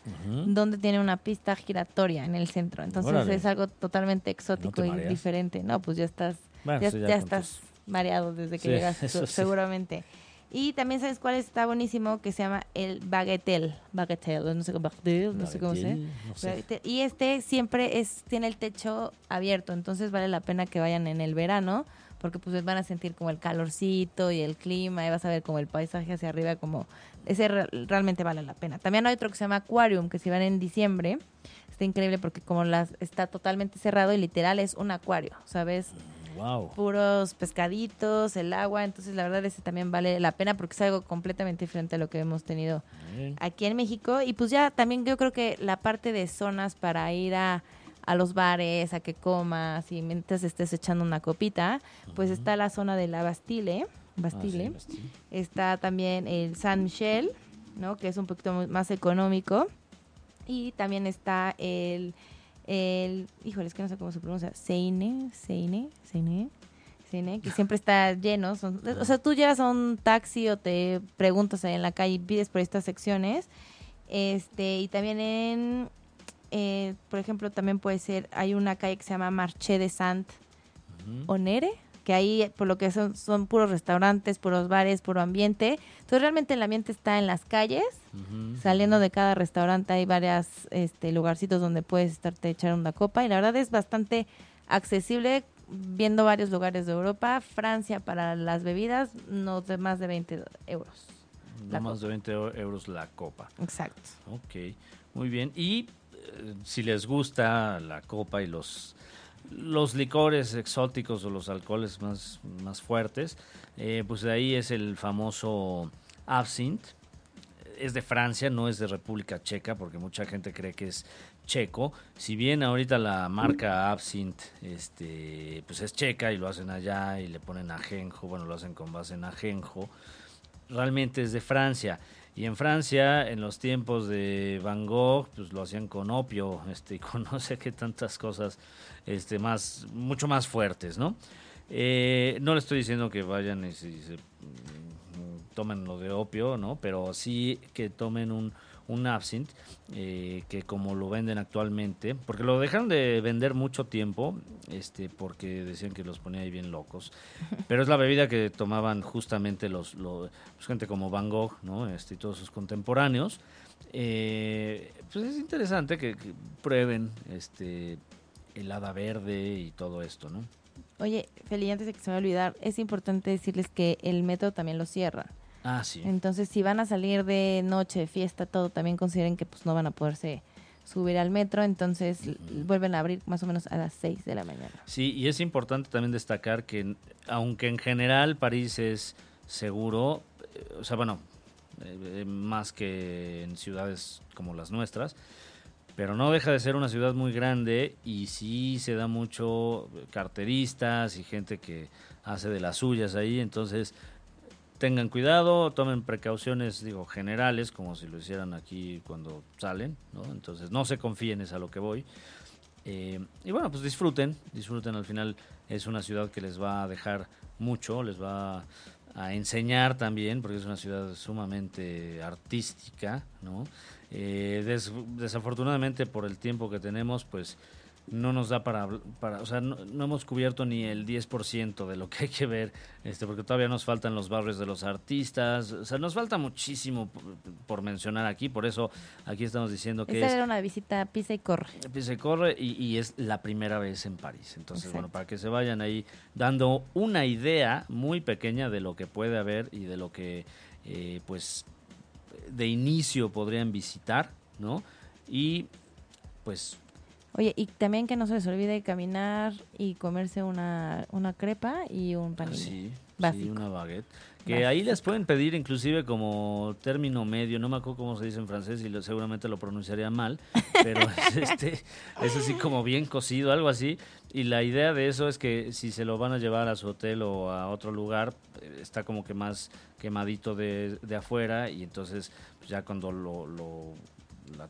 donde tiene una pista giratoria en el centro. Entonces Órale. es algo totalmente exótico y diferente. No, pues ya estás, Bueno, ya, estás mareado desde que Sí, llegas, sí. seguramente. Y también sabes cuál está buenísimo, que se llama el Bagatelle. Bagatelle, no sé cómo, Bagatelle, no sé cómo se no sé. Y este siempre es tiene el techo abierto, entonces vale la pena que vayan en el verano, porque pues van a sentir como el calorcito y el clima, y vas a ver como el paisaje hacia arriba, como ese re- realmente vale la pena. También hay otro que se llama Aquarium, que si van en diciembre, está increíble porque como las está totalmente cerrado y literal es un acuario, ¿sabes? Wow. Puros pescaditos, el agua, entonces la verdad ese también vale la pena porque es algo completamente diferente a lo que hemos tenido Bien. aquí en México. Y pues ya también yo creo que la parte de zonas para ir a, a los bares, a que comas y mientras estés echando una copita, pues está la zona de la Bastille, Bastille. Ah, sí, Bastille. Está también el San Michel, ¿no? Que es un poquito más económico. Y también está el, el híjole, es que no sé cómo se pronuncia, Seine, Seine, Seine, Seine, que siempre está lleno. son- o sea, tú llegas a un taxi o te preguntas en la calle y pides por estas secciones. Este, y también en, eh, por ejemplo, también puede ser, hay una calle que se llama Marché de Sant, Ujú. Onere, que ahí por lo que son, son puros restaurantes, puros bares, puro ambiente. Entonces realmente el ambiente está en las calles, saliendo de cada restaurante hay varias este, lugarcitos donde puedes estarte echar una copa y la verdad es bastante accesible viendo varios lugares de Europa. Francia para las bebidas no de más de 20 euros. No más de 20 eu- euros la copa. Exacto. Ok, muy bien. Y si les gusta la copa y los, los licores exóticos o los alcoholes más, más fuertes, eh, pues de ahí es el famoso absinthe. Es de Francia, no es de República Checa, porque mucha gente cree que es checo. Si bien ahorita la marca Absinthe este, pues es checa y lo hacen allá y le ponen ajenjo, bueno, lo hacen con base en ajenjo, realmente es de Francia. Y en Francia, en los tiempos de Van Gogh, pues lo hacían con opio, este, con no sé qué tantas cosas, este, más, mucho más fuertes, ¿no? Eh, no le estoy diciendo que vayan y se, se, mm, tomen lo de opio, ¿no? Pero sí que tomen un, un absinthe, eh, que como lo venden actualmente, porque lo dejaron de vender mucho tiempo, este, porque decían que los ponía ahí bien locos. Pero es la bebida que tomaban justamente los, los pues, gente como Van Gogh, ¿no? Este, y todos sus contemporáneos. Eh, pues es interesante que, que prueben este el hada verde y todo esto, ¿no? Oye, Feli, antes de que se me olvidar, es importante decirles que el metro también lo cierran. Ah, sí. Entonces, si van a salir de noche, fiesta, todo, también consideren que pues no van a poderse subir al metro, entonces vuelven a abrir más o menos a las 6 de la mañana. Sí, y es importante también destacar que aunque en general París es seguro, eh, o sea, bueno, eh, eh, más que en ciudades como las nuestras, pero no deja de ser una ciudad muy grande y sí se da mucho carteristas y gente que hace de las suyas ahí, entonces tengan cuidado, tomen precauciones, digo, generales, como si lo hicieran aquí cuando salen, ¿no? Entonces no se confíen, es a lo que voy. Eh, y bueno, pues disfruten, disfruten al final es una ciudad que les va a dejar mucho, les va a enseñar también, porque es una ciudad sumamente artística, ¿no? Eh, des- desafortunadamente por el tiempo que tenemos, pues no nos da para, para o sea, no, no hemos cubierto ni el 10% de lo que hay que ver, este, porque todavía nos faltan los barrios de los artistas, o sea, nos falta muchísimo por, por mencionar aquí, por eso aquí estamos diciendo que Esta es era una visita pisa y corre. se corre y, y es la primera vez en París. Entonces, Exacto. bueno, para que se vayan ahí dando una idea muy pequeña de lo que puede haber y de lo que, eh, pues, de inicio podrían visitar, ¿no? Y, pues, Oye, y también que no se les olvide caminar y comerse una, una crepa y un panini. sí, sí, Básico. una baguette. Que ahí les pueden pedir inclusive como término medio, no me acuerdo cómo se dice en francés y lo- seguramente lo pronunciaría mal, pero es, este, es así como bien cocido, algo así. Y la idea de eso es que si se lo van a llevar a su hotel o a otro lugar, eh, está como que más quemadito de, de afuera y entonces pues, ya cuando lo, lo, la-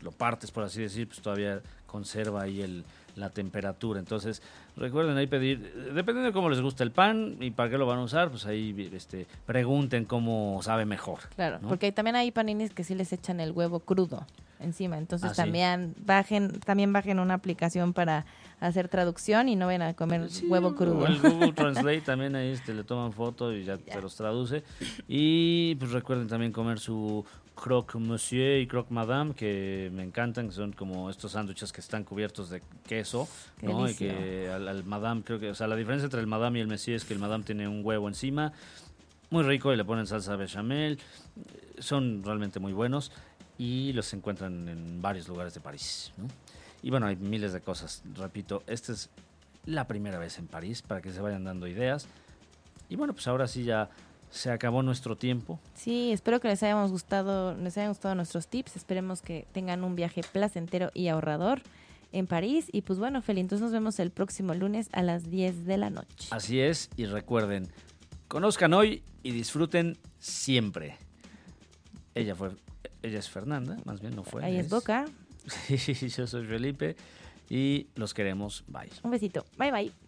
lo partes, por así decir, pues todavía conserva ahí el, la temperatura. Entonces, recuerden ahí pedir, dependiendo de cómo les gusta el pan y para qué lo van a usar, pues ahí este, pregunten cómo sabe mejor. Claro, ¿no? porque también hay paninis que sí les echan el huevo crudo encima. Entonces Ah, sí. también bajen también bajen una aplicación para hacer traducción y no vayan a comer Sí, huevo crudo. El Google Translate también ahí este, le toman foto y ya, te los traduce. Y pues recuerden también comer su croque monsieur y croque madame, que me encantan, que son como estos sándwiches que están cubiertos de queso, Qué ¿no? Y delicia. que al, al madame, creo que, o sea, la diferencia entre el madame y el monsieur es que el madame tiene un huevo encima, muy rico, y le ponen salsa bechamel, son realmente muy buenos y los encuentran en varios lugares de París, ¿no? Y bueno, hay miles de cosas. Repito, esta es la primera vez en París para que se vayan dando ideas. Y bueno, pues ahora sí ya se acabó nuestro tiempo. Sí, espero que les hayamos gustado, les hayan gustado nuestros tips. Esperemos que tengan un viaje placentero y ahorrador en París. Y pues bueno, Feli, entonces nos vemos el próximo lunes a las 10 de la noche. Así es, y recuerden, conozcan hoy y disfruten siempre. Ella fue, ella es Fernanda, más bien no fue. Ahí es Boca. Sí, yo soy Felipe y los queremos. Bye. Un besito. Bye bye.